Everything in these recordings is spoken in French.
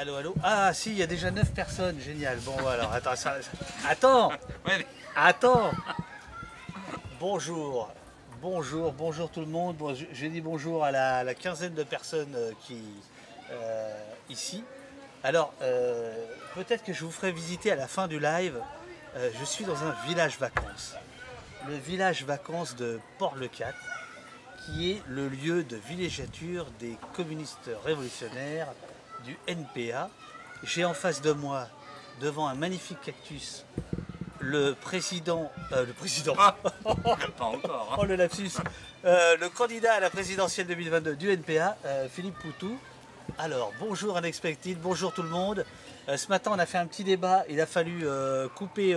Allô, allô. Ah, si, il y a déjà 9 personnes. Génial. Bon, alors, attends, ça- attends, attends. Bonjour, bonjour, bonjour tout le monde. Bon, je, je dis bonjour à la, la quinzaine de personnes euh, qui euh, ici. Alors, euh, peut-être que je vous ferai visiter à la fin du live. euh, je suis dans un village vacances. Le village vacances de Port-le-Cat, qui est le lieu de villégiature des communistes révolutionnaires du NPA. J'ai en face de moi, devant un magnifique cactus, le président, euh, le président, Pas encore. hein. oh le lapsus, Euh, le candidat à la présidentielle 2022 du NPA, euh, Philippe Poutou. Alors, bonjour Unexpected, bonjour tout le monde. Ce matin, on a fait un petit débat. Il a fallu couper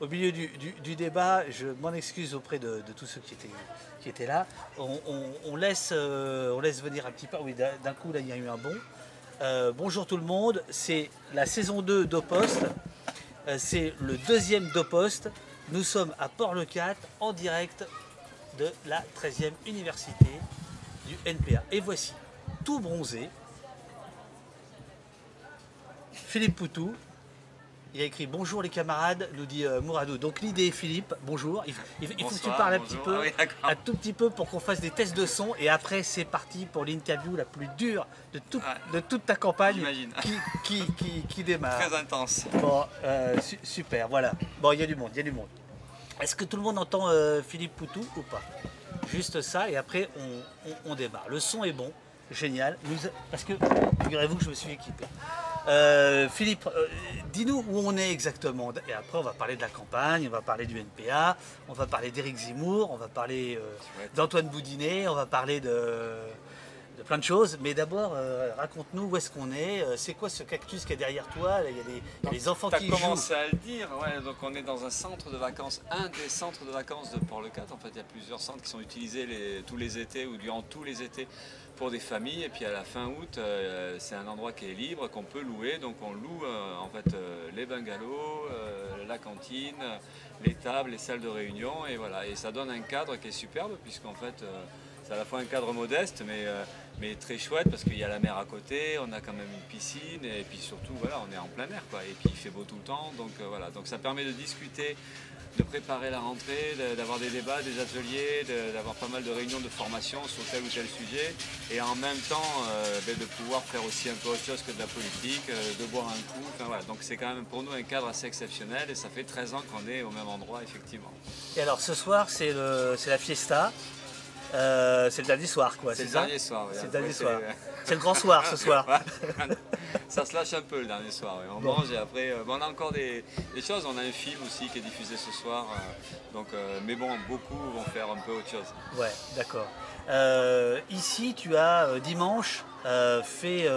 au milieu du, du- du débat. Je m'en excuse auprès de, de tous ceux qui étaient, qui étaient là. On, on- on laisse, on laisse venir un petit peu. Oui, d'un d'un coup, là, il y a eu un bond. Euh, bonjour tout le monde. C'est la saison 2 d'Opost. Euh, C'est le deuxième d'Opost. Nous sommes à Port-le-Cat en direct de la 13e université du NPA. Et voici, tout bronzé, Philippe Poutou. Il a écrit Bonjour les camarades, nous dit euh, Mouradou. Donc l'idée est Philippe, bonjour. Il, il- il faut que tu parles un petit peu, Ah oui, un tout petit peu pour qu'on fasse des tests de son. Et après, c'est parti pour l'interview la plus dure de toute, Ouais. de toute ta campagne qui, qui, qui, qui démarre. Très intense. Bon, euh, su- super, voilà. Bon, il y a du monde, il y a du monde. Est-ce que tout le monde entend euh, Philippe Poutou ou pas? Juste ça, et après on, on- on démarre. Le son est bon, génial. Nous- parce que, figurez-vous que je me suis équipé. Euh, Philippe, euh, dis-nous où on est exactement. Et après, on va parler de la campagne, on va parler du NPA, on va parler d'Éric Zemmour, on va parler euh, d'Antoine Boudinet, on va parler de, de plein de choses. Mais d'abord, euh, raconte-nous où est-ce qu'on est. euh, C'est quoi ce cactus qui est derrière toi Il y a des, il y a des enfants Tu as qui jouent. commencé à le dire, ouais, donc on est dans un centre de vacances, un des centres de vacances de Port-le-Cat. En fait, il y a plusieurs centres qui sont utilisés les- tous les étés ou durant tous les étés pour des familles. Et puis à la fin août, euh, c'est un endroit qui est libre, qu'on peut louer. Donc on loue euh, en fait les bungalows, la cantine, les tables, les salles de réunion. Et voilà, et ça donne un cadre qui est superbe puisqu'en fait, c'est à la fois un cadre modeste, mais euh, mais très chouette parce qu'il y a la mer à côté, on a quand même une piscine et puis surtout voilà, on est en plein air quoi. Et puis il fait beau tout le temps, donc euh, voilà, donc ça permet de discuter, de préparer la rentrée, d'avoir des débats, des ateliers, d'avoir pas mal de réunions de formation sur tel ou tel sujet et en même temps euh, ben, de pouvoir faire aussi un peu autre chose que de la politique, de boire un coup. Donc c'est quand même pour nous un cadre assez exceptionnel et ça fait 13 ans qu'on est au même endroit effectivement. Et alors ce soir, c'est la fiesta. Euh, c'est le dernier soir, quoi. C'est le dernier soir. oui. C'est le dernier soir. C'est le grand soir ce soir. Ça se lâche un peu le dernier soir. oui. On Bon. mange et après, euh, on a encore des, des choses. On a un film aussi qui est diffusé ce soir. euh, donc, euh, mais bon, beaucoup vont faire un peu autre chose. Ouais, d'accord. Euh, ici, tu as euh, dimanche euh, fait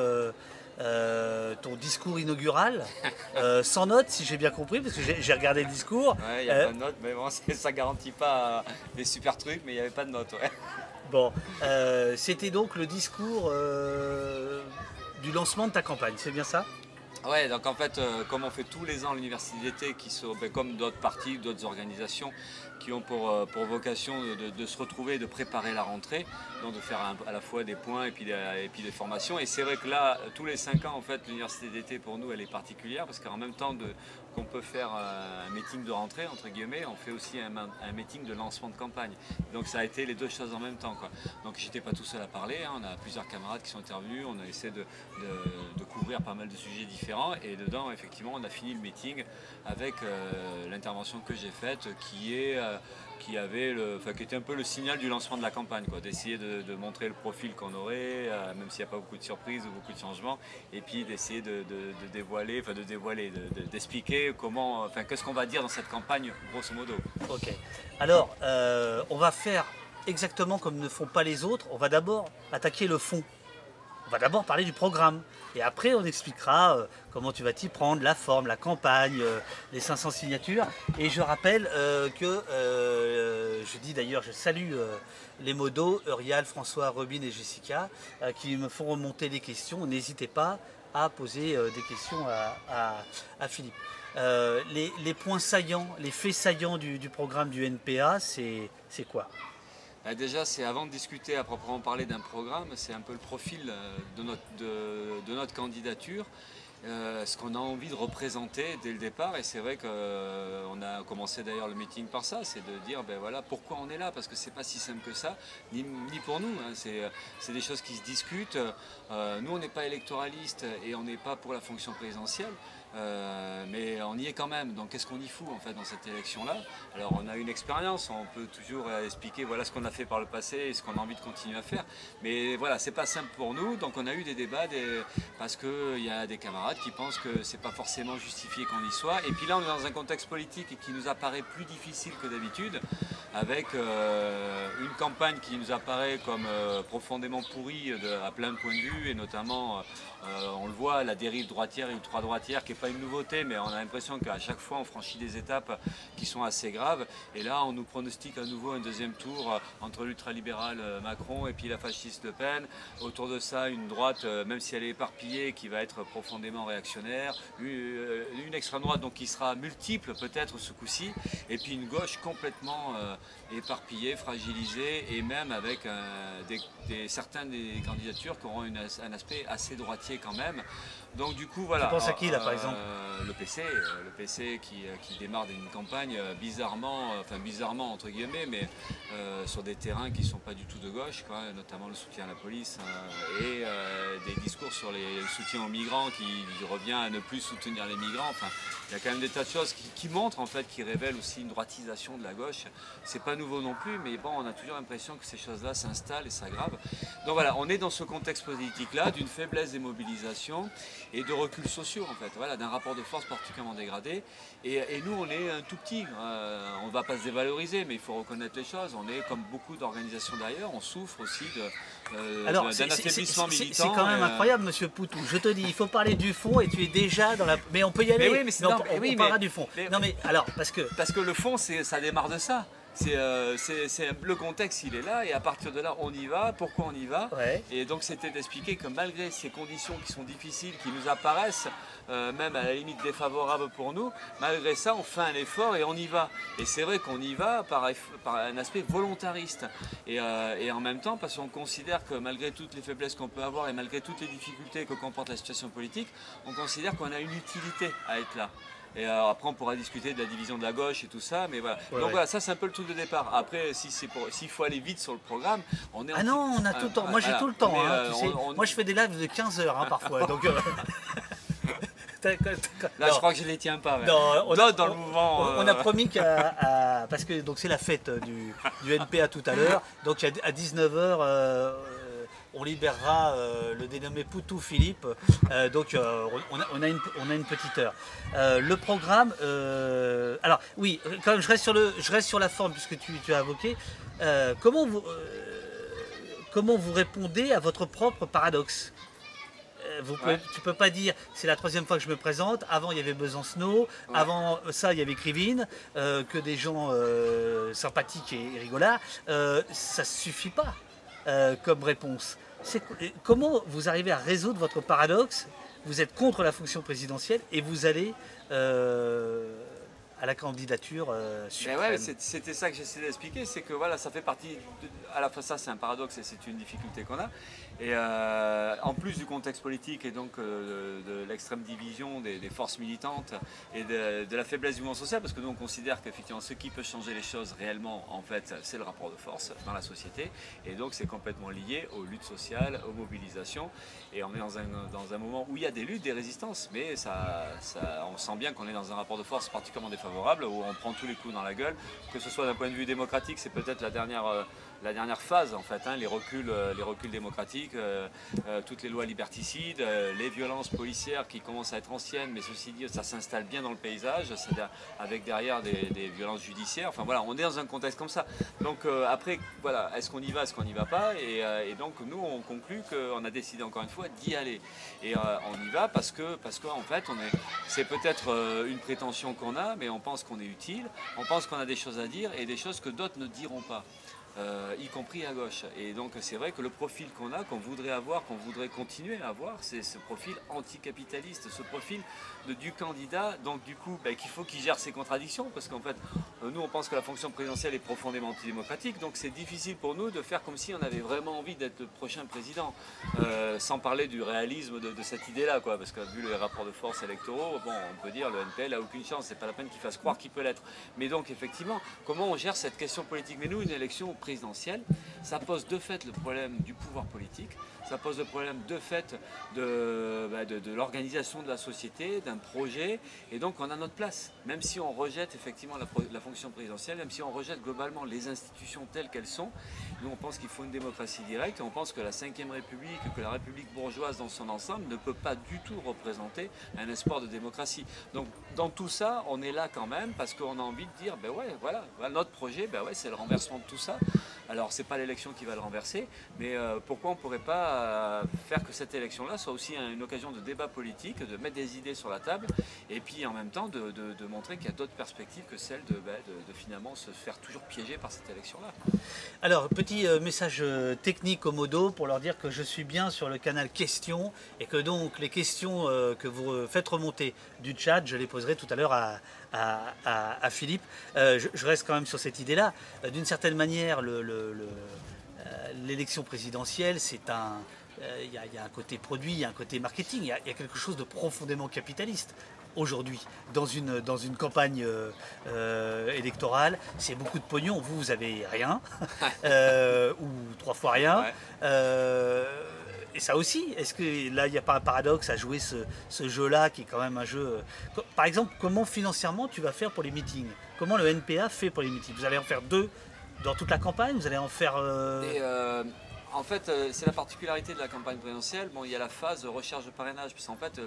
euh, ton discours inaugural euh, sans notes, si j'ai bien compris, parce que j'ai regardé le discours. Ouais, il n'y a Euh, pas de notes, mais bon, ça garantit pas des super trucs, mais il n'y avait pas de notes. ouais. Bon, c'était donc le discours du lancement de ta campagne, c'est bien ça? Ouais, donc en fait, comme on fait tous les ans à l'université d'été, qui sont, ben, comme d'autres partis, d'autres organisations, qui ont pour, euh, vocation de, se retrouver, de préparer la rentrée, donc de faire à la fois des points et puis des, et formations. Et c'est vrai que là, tous les cinq ans, en fait, l'université d'été pour nous, elle est particulière parce qu'en même temps qu'on peut faire un meeting de rentrée, entre guillemets, on fait aussi un, meeting de lancement de campagne. Donc ça a été les deux choses en même temps. Quoi. Donc j'étais pas tout seul à parler, hein, on a plusieurs camarades qui sont intervenus, on a essayé de couvrir pas mal de sujets différents et dedans effectivement on a fini le meeting avec euh, l'intervention que j'ai faite qui est euh, qui avait le, enfin, qui était un peu le signal du lancement de la campagne, d'essayer de, montrer le profil qu'on aurait, euh, même s'il n'y a pas beaucoup de surprises ou beaucoup de changements, et puis d'essayer de, dévoiler, enfin de dévoiler, de- de- d'expliquer comment, enfin qu'est-ce qu'on va dire dans cette campagne, grosso modo. Ok. Alors, euh, on va faire exactement comme ne font pas les autres. On va d'abord attaquer le fond. On va d'abord parler du programme. Et après, on expliquera euh, comment tu vas t'y prendre, la forme, la campagne, euh, les 500 signatures. Et je rappelle euh, que, je dis d'ailleurs, je salue les modos, Eurial, François, Robin et Jessica, qui me font remonter les questions. N'hésitez pas à poser des questions à, Philippe. Les, points saillants, les faits saillants du, programme du NPA, c'est quoi? Déjà, c'est avant de discuter à proprement parler d'un programme, c'est un peu le profil de notre, de notre candidature. Euh, ce qu'on a envie de représenter dès le départ. Et c'est vrai qu'on euh, a commencé d'ailleurs le meeting par ça, c'est de dire ben voilà pourquoi on est là, parce que c'est pas si simple que ça, ni, pour nous. Hein. c'est des choses qui se discutent. Euh, nous, on n'est pas électoraliste et on n'est pas pour la fonction présidentielle. Euh, mais on y est quand même. Donc qu'est-ce qu'on y fout en fait dans cette élection-là? Alors on a une expérience, on peut toujours expliquer voilà ce qu'on a fait par le passé et ce qu'on a envie de continuer à faire. Mais voilà, c'est pas simple pour nous. Donc on a eu des débats parce qu'il y a des camarades qui pensent que c'est pas forcément justifié qu'on y soit. Et puis là on est dans un contexte politique qui nous apparaît plus difficile que d'habitude, avec euh, une campagne qui nous apparaît comme euh, profondément pourrie à plein de points de vue, et notamment on le voit, la dérive droitière et ultra-droitière qui est pas une nouveauté, mais on a l'impression qu'à chaque fois on franchit des étapes qui sont assez graves. Et là, on nous pronostique à nouveau un deuxième tour entre l'ultralibéral euh, Macron et puis la fasciste Le Pen. Autour de ça, une droite, euh, même si elle est éparpillée, qui va être profondément réactionnaire. Euh, une extrême droite donc qui sera multiple peut-être ce coup-ci. Et puis une gauche complètement éparpillée, fragilisée et même avec des, certaines des candidatures qui auront un aspect assez droitier quand même. Donc du coup voilà. Tu penses à qui là par exemple euh, Le PC, euh, le PC qui, euh, qui démarre une campagne bizarrement, enfin bizarrement entre guillemets, mais sur des terrains qui ne sont pas du tout de gauche, quoi, notamment le soutien à la police et des discours sur les, le soutien aux migrants qui revient à ne plus soutenir les migrants. Enfin, il y a quand même des tas de choses qui, montrent en fait, qui révèlent aussi une droitisation de la gauche. C'est pas nouveau non plus, mais bon, on a toujours l'impression que ces choses-là s'installent et s'aggravent. Donc voilà, on est dans ce contexte politique-là d'une faiblesse des mobilisations et de reculs sociaux en fait, voilà, d'un rapport de force particulièrement dégradé. Et, nous, on est un tout petit, euh, on ne va pas se dévaloriser, mais il faut reconnaître les choses. On est comme beaucoup d'organisations d'ailleurs, on souffre aussi de, euh, d'un affaiblissement militant. C'est quand même euh, incroyable, Monsieur Poutou. Je te dis, il faut parler du fond et tu es déjà dans la. Mais on peut y aller. Mais oui, mais, on, on, parlera du fond. non mais alors parce que parce que le fond, ça démarre de ça. Euh, c'est le contexte, il est là, et à partir de là, on y va. Pourquoi on y va Et donc, c'était d'expliquer que malgré ces conditions qui sont difficiles, qui nous apparaissent euh, même à la limite défavorables pour nous, malgré ça, on fait un effort et on y va. Et c'est vrai qu'on y va par, un aspect volontariste. Euh, et, en même temps, parce qu'on considère que malgré toutes les faiblesses qu'on peut avoir et malgré toutes les difficultés que comporte la situation politique, on considère qu'on a une utilité à être là. Et euh, après, on pourra discuter de la division de la gauche et tout ça. Mais voilà. Donc voilà, ça, c'est un peu le truc de départ. Après, si c'est pour, s'il faut aller vite sur le programme, on est. Ah non, on a tout le temps. Moi, j'ai tout le temps. Hein, euh, Moi, je fais des lives de 15 heures hein, parfois. donc. Euh, Là, je crois que je les tiens pas. Non, on, dans le mouvement. On, a promis qu'à. Parce que donc c'est la fête du, du NPA tout à l'heure. Donc à 19h, on libérera euh, le dénommé Poutou Philippe. Euh, donc euh, on a, une, petite heure. le programme, alors oui, quand même, je reste sur, le, je reste sur la forme puisque tu, as invoqué. comment, vous, comment vous répondez à votre propre paradoxe? Vous Tu peux pas dire c'est la troisième fois que je me présente. Avant il y avait Besancenot, avant ça il y avait Krivine, que des gens sympathiques et, rigolards. ça suffit pas. Comme réponse. Comment vous arrivez à résoudre votre paradoxe Vous êtes contre la fonction présidentielle et vous allez euh, à la candidature euh, c'était ça que j'essaie d'expliquer, c'est que voilà, ça fait partie, à la fois ça c'est un paradoxe et c'est une difficulté qu'on a, et euh, en plus du contexte politique et donc euh, de, l'extrême division des, forces militantes et de, la faiblesse du mouvement social, parce que nous on considère qu'effectivement ce qui peut changer les choses réellement, en fait, c'est le rapport de force dans la société, et donc c'est complètement lié aux luttes sociales, aux mobilisations, et on est dans un, dans un moment où il y a des luttes, des résistances, mais ça, on sent bien qu'on est dans un rapport de force particulièrement défavorable où on prend tous les coups dans la gueule, que ce soit d'un point de vue démocratique, c'est peut-être la dernière euh, la dernière phase en fait, hein, les, reculs, euh, les reculs démocratiques, euh, euh, toutes les lois liberticides, les violences policières qui commencent à être anciennes, mais ceci dit, ça s'installe bien dans le paysage, avec derrière des, violences judiciaires. Enfin voilà, on est dans un contexte comme ça. Donc après, voilà, est-ce qu'on y va, est-ce qu'on n'y va pas? Et, donc nous, on conclut qu'on a décidé encore une fois d'y aller. Et on y va parce que, parce qu'en fait, c'est peut-être une prétention qu'on a, mais on pense qu'on est utile, on pense qu'on a des choses à dire et des choses que d'autres ne diront pas. Euh, y compris à gauche. Et donc c'est vrai que le profil qu'on a, qu'on voudrait avoir, qu'on voudrait continuer à avoir, c'est ce profil anticapitaliste, ce profil du candidat, donc du coup ben, qu'il faut qu'il gère ses contradictions, parce qu'en fait, euh, nous on pense que la fonction présidentielle est profondément antidémocratique, donc c'est difficile pour nous de faire comme si on avait vraiment envie d'être le prochain président, euh, sans parler du réalisme de, cette idée-là, quoi, parce que vu les rapports de force électoraux, bon, on peut dire le NPL a aucune chance, c'est pas la peine qu'il fasse croire qu'il peut l'être. Mais donc effectivement, comment on gère cette question politique? Mais nous, une élection présidentielle, ça pose de fait le problème du pouvoir politique, ça pose le problème de fait de, bah, de, l'organisation de la société, d'un projet, et donc on a notre place. Même si on rejette effectivement la, fonction présidentielle, même si on rejette globalement les institutions telles qu'elles sont, nous on pense qu'il faut une démocratie directe, et on pense que la Ve République, que la République bourgeoise dans son ensemble ne peut pas du tout représenter un espoir de démocratie. Donc dans tout ça, on est là quand même parce qu'on a envie de dire, ben ouais, voilà, notre projet, ben ouais, c'est le renversement de tout ça. Alors c'est pas l'élection qui va le renverser, mais euh, pourquoi on pourrait pas euh, faire que cette élection-là soit aussi une occasion de débat politique, de mettre des idées sur la table, et puis en même temps de, montrer qu'il y a d'autres perspectives que celle de, ben, de, finalement se faire toujours piéger par cette élection-là. Alors petit euh, message technique au modo pour leur dire que je suis bien sur le canal questions et que donc les questions que vous faites remonter du chat, je les poserai tout à l'heure à, Philippe. Euh, je, reste quand même sur cette idée-là. Euh, d'une certaine manière, euh, l'élection présidentielle, c'est un. Il y, a un côté produit, il y a un côté marketing, il y a, quelque chose de profondément capitaliste aujourd'hui dans une, dans une campagne électorale. C'est beaucoup de pognon, vous, vous avez rien, ou trois fois rien. Et ça aussi, est-ce que là, il n'y a pas un paradoxe à jouer ce, jeu-là, qui est quand même un jeu... Euh, par exemple, comment financièrement tu vas faire pour les meetings? Comment le NPA fait pour les meetings? Vous allez en faire deux dans toute la campagne Vous allez en faire... Euh, euh, en fait, euh, c'est la particularité de la campagne présidentielle. Bon, il y a la phase recherche de parrainage, puisqu'en fait,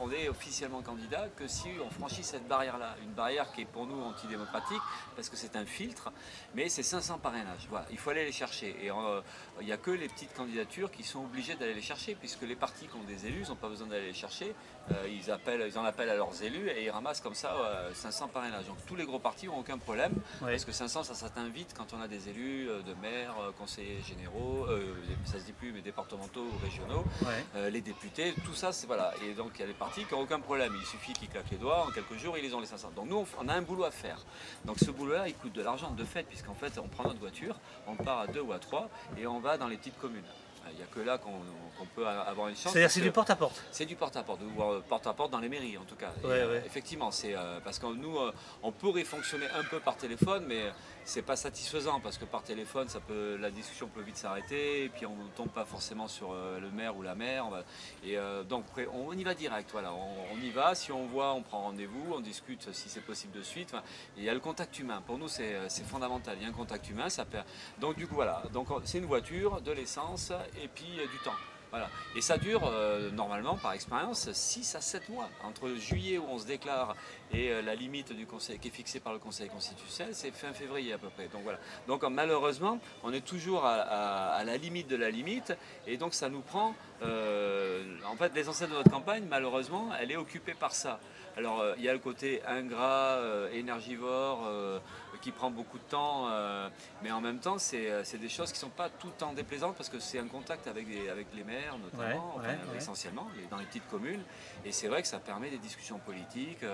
on est officiellement candidat que si on franchit cette barrière-là. Une barrière qui est pour nous antidémocratique, parce que c'est un filtre, mais c'est 500 parrainages. Voilà, il faut aller les chercher. Et euh, il n'y a que les petites candidatures qui sont obligées d'aller les chercher, puisque les partis qui ont des élus n'ont pas besoin d'aller les chercher. Euh, ils, appellent, ils en appellent à leurs élus et ils ramassent comme ça 500 parrainages. Donc tous les gros partis n'ont aucun problème, parce que 500, ça, ça t'invite quand on a des élus de maires, conseillers généraux, ça se dit plus, mais départementaux ou régionaux, euh, les députés, tout ça, c'est voilà. Et donc il y a des partis qui n'ont aucun problème. Il suffit qu'ils claquent les doigts, en quelques jours, ils les ont les 500. Donc nous, on a un boulot à faire. Donc ce boulot-là, il coûte de l'argent de fait, puisqu'en fait, on prend notre voiture, on part à deux ou à trois, et on va dans les petites communes. Il n'y a que là qu'on peut avoir une chance. C'est-à-dire c'est du porte-à-porte C'est du porte-à-porte, ou porte-à-porte dans les mairies en tout cas. Euh, effectivement, c'est euh, parce que nous, on pourrait fonctionner un peu par téléphone, mais c'est pas satisfaisant parce que par téléphone, ça peut, la discussion peut vite s'arrêter et puis on ne tombe pas forcément sur euh, le maire ou la mère. et euh, donc on y va direct, voilà, on, y va. Si on voit, on prend rendez-vous, on discute si c'est possible de suite. il y a le contact humain. Pour nous, c'est fondamental. Il y a un contact humain. Donc du coup, voilà. C'est une voiture, de l'essence et puis euh, du temps. Voilà. Et ça dure normalement, par expérience, 6 à 7 mois. Entre juillet où on se déclare et euh, la limite du conseil qui est fixée par le Conseil constitutionnel, c'est fin février à peu près. Donc voilà. Donc malheureusement, on est toujours à, la limite de la limite, et donc ça nous prend. Euh, en fait, l'essentiel de notre campagne, malheureusement, elle est occupée par ça. Alors euh, il y a le côté ingrat, énergivore, qui prend beaucoup de temps, mais en même temps, c'est des choses qui ne sont pas tout le temps déplaisantes parce que c'est un contact avec, avec les maires, notamment, essentiellement, dans les petites communes. Et c'est vrai que ça permet des discussions politiques.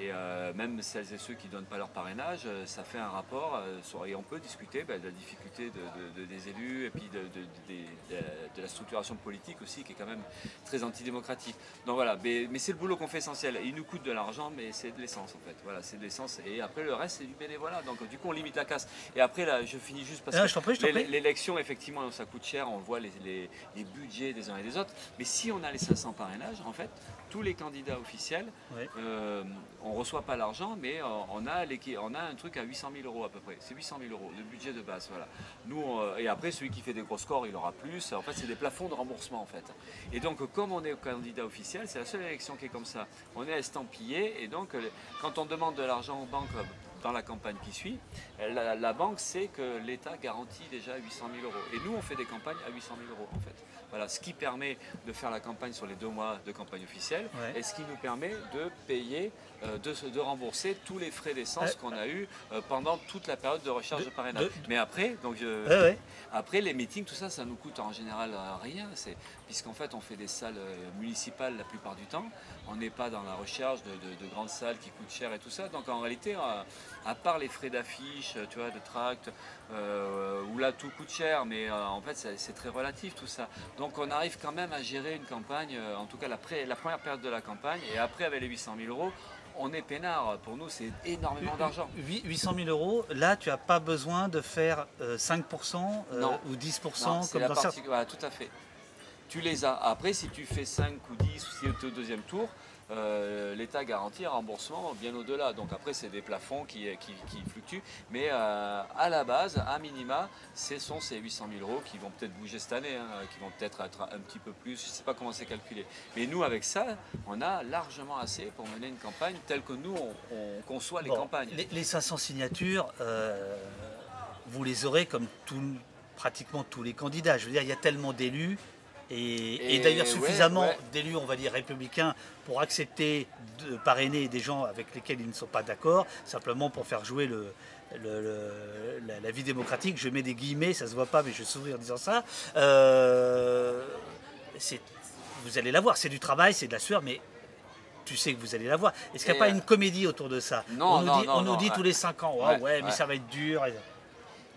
Et euh, même celles et ceux qui ne donnent pas leur parrainage, euh, ça fait un rapport euh, et on peut discuter bah, de la difficulté des élus et puis de, la structuration politique aussi qui est quand même très antidémocratique. Donc voilà, mais, c'est le boulot qu'on fait essentiel. Il nous coûte de l'argent, mais c'est de l'essence en fait. Voilà, c'est de l'essence. Et après le reste c'est du bénévolat. Donc du coup on limite la casse. Et après là, je finis juste parce que l'élection effectivement ça coûte cher. On voit les, les budgets des uns et des autres. Mais si on a les 500 parrainages, en fait, tous les candidats officiels, euh, on ne reçoit pas l'argent, mais euh, on a, on a un truc à 800 000 euros à peu près. C'est 800 000 euros, le budget de base. Voilà. Nous, euh, et après, celui qui fait des gros scores, il aura plus. En fait, c'est des plafonds de remboursement en fait. Et donc, comme on est candidat officiel, c'est la seule élection qui est comme ça. On est estampillé, et donc, quand on demande de l'argent aux banques dans la campagne qui suit, la, banque sait que l'État garantit déjà 800 000 euros. Et nous, on fait des campagnes à 800 000 euros en fait. Voilà, ce qui permet de faire la campagne sur les deux mois de campagne officielle Ouais. et ce qui nous permet de payer, de, se- de rembourser tous les frais d'essence qu'on a eu euh, pendant toute la période de recherche De- parrainage. Mais après, donc je- Ouais, ouais. après, les meetings, tout ça, ça nous coûte en général euh, rien. Puisqu'en fait, on fait des salles euh, municipales la plupart du temps. On n'est pas dans la recherche de, de- de grandes salles qui coûtent cher et tout ça. Donc en réalité, euh, à part les frais d'affiche, tu vois, de tract, euh, où là tout coûte cher, mais euh, en fait, c'est très relatif tout ça. Donc on arrive quand même à gérer une campagne, euh, en tout cas la, pré- la première période de la campagne, et après avec les 800 000 euros. On est peinard, pour nous c'est énormément d'argent. Huit- 800 000 euros, là tu n'as pas besoin de faire euh, 5% euh, Non. ou 10% Non, c'est comme la dans partie, certains. voilà, tout à fait. Tu les as. Après, si tu fais 5 ou 10 ou si tu es au deuxième tour, euh, l'État garantit un remboursement bien au-delà. Donc après, c'est des plafonds qui, qui, qui fluctuent. Mais euh, à la base, à minima, ce sont ces 800 000 euros qui vont peut-être bouger cette année, hein, qui vont peut-être être un petit peu plus. Je ne sais pas comment c'est calculé. Mais nous, avec ça, on a largement assez pour mener une campagne telle que nous, on, on conçoit les Bon, campagnes. Les, les 500 signatures, euh, vous les aurez comme tout- pratiquement tous les candidats. Je veux dire, il y a tellement d'élus. Et, et Et d'ailleurs suffisamment ouais. d'élus, on va dire, républicains pour accepter de parrainer des gens avec lesquels ils ne sont pas d'accord, simplement pour faire jouer le, le- le- la, la vie démocratique. Je mets des guillemets, ça se voit pas, mais je sourire en disant ça. Euh, vous allez la voir, c'est du travail, c'est de la sueur, mais tu sais que vous allez la voir. Est-ce qu'il n'y a pas euh, une comédie autour de ça? Non, On nous non, dit, non, on nous non, dit ouais. tous les 5 ans, Ouais, mais ça va être dur.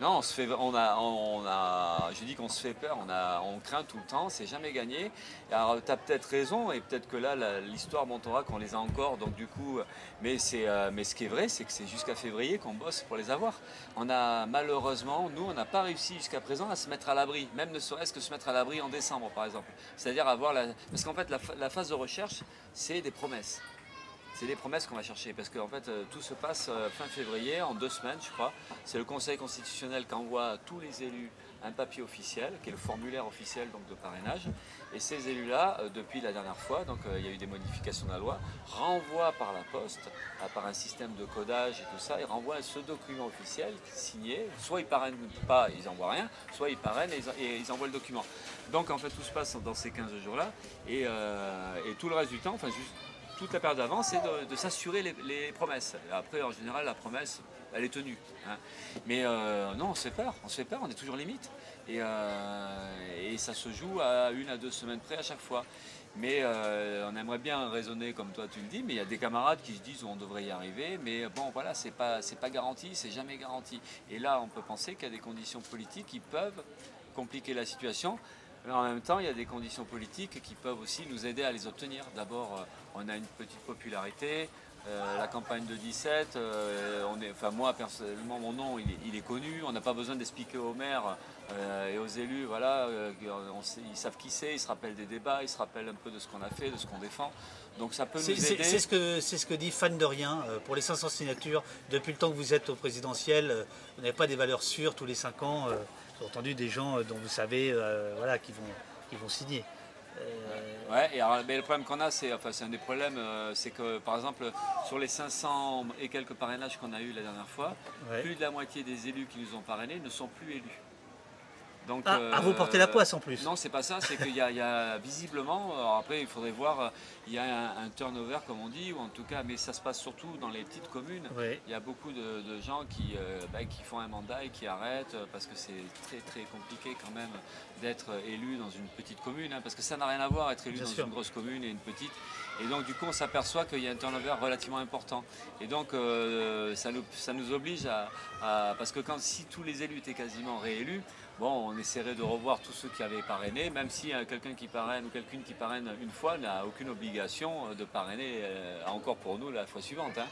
Non, on se fait, on a, on a, je dis qu'on se fait peur, on a, on craint tout le temps, c'est jamais gagné. Alors, tu as peut-être raison, et peut-être que là, l'histoire montrera qu'on les a encore, donc du coup, mais c'est, euh, mais ce qui est vrai, c'est que c'est jusqu'à février qu'on bosse pour les avoir. On a malheureusement, nous, on n'a pas réussi jusqu'à présent à se mettre à l'abri, même ne serait-ce que se mettre à l'abri en décembre, par exemple. C'est-à-dire avoir la, parce qu'en fait, la, fa- la phase de recherche, c'est des promesses. C'est des promesses qu'on va chercher parce qu'en fait euh, tout se passe euh, fin février, en deux semaines je crois. C'est le Conseil constitutionnel qui envoie à tous les élus un papier officiel, qui est le formulaire officiel donc, de parrainage. Et ces élus-là, euh, depuis la dernière fois, donc il y a eu des modifications de la loi, renvoient par la poste, par un système de codage et tout ça, ils renvoient ce document officiel signé. Soit ils parrainent pas, ils n'envoient rien, soit ils parrainent et ils, envoient le document. Donc en fait tout se passe dans ces 15 jours-là. Et, et tout le reste du temps, enfin juste toute la période d'avant, c'est de, s'assurer les, promesses. Après, en général, la promesse, elle est tenue. hein. Mais euh, non, on se fait peur, on se fait peur, on est toujours limite. Et, euh, ça se joue à une à deux semaines près à chaque fois. Mais euh, on aimerait bien raisonner comme toi tu le dis, mais il y a des camarades qui se disent on devrait y arriver, mais bon voilà, c'est pas, pas garanti, c'est jamais garanti. Et là, on peut penser qu'il y a des conditions politiques qui peuvent compliquer la situation. Mais en même temps, il y a des conditions politiques qui peuvent aussi nous aider à les obtenir. D'abord, euh, on a une petite popularité. euh, la campagne de 17, euh, on est, enfin moi personnellement, mon nom il est, il est connu. On n'a pas besoin d'expliquer aux maires euh, et aux élus. Voilà, on sait- ils savent qui c'est, ils se rappellent des débats, ils se rappellent un peu de ce qu'on a fait, de ce qu'on défend. Donc ça peut C'est nous aider. c'est ce, que, c'est ce que dit Fan de Rien. pour les 500 signatures, depuis le temps que vous êtes au présidentiel, vous n'avez pas des valeurs sûres tous les 5 ans. J'ai entendu des gens euh, dont vous savez euh, voilà, qui, vont, qui vont signer. Euh, Ouais, et alors, mais le problème qu'on a, c'est enfin, un des problèmes, euh, c'est que par exemple, sur les 500 et quelques parrainages qu'on a eu la dernière fois, ouais. plus de la moitié des élus qui nous ont parrainés ne sont plus élus. Donc, Ah, ah, vous portez la poisse en plus. Non, c'est pas ça, c'est qu'il y, a- il y a visiblement, alors après il faudrait voir, euh, il y a un, un turnover comme on dit, ou en tout cas, mais ça se passe surtout dans les petites communes. Il y a beaucoup de, de gens qui, euh, bah, qui font un mandat et qui arrêtent euh, parce que c'est très très compliqué quand même d'être élu dans une petite commune, hein, parce que ça n'a rien à voir être élu Bien dans sûr. une grosse commune et une petite. Et donc du coup on s'aperçoit qu'il y a un turnover relativement important. Et donc euh, ça, nous, ça nous oblige à, à- Parce que quand si tous les élus étaient quasiment réélus, bon on essaierait de revoir tous ceux qui avaient parrainé, même si euh, quelqu'un qui parraine ou quelqu'une qui parraine une fois n'a aucune obligation euh, de parrainer euh, encore pour nous la fois suivante. hein.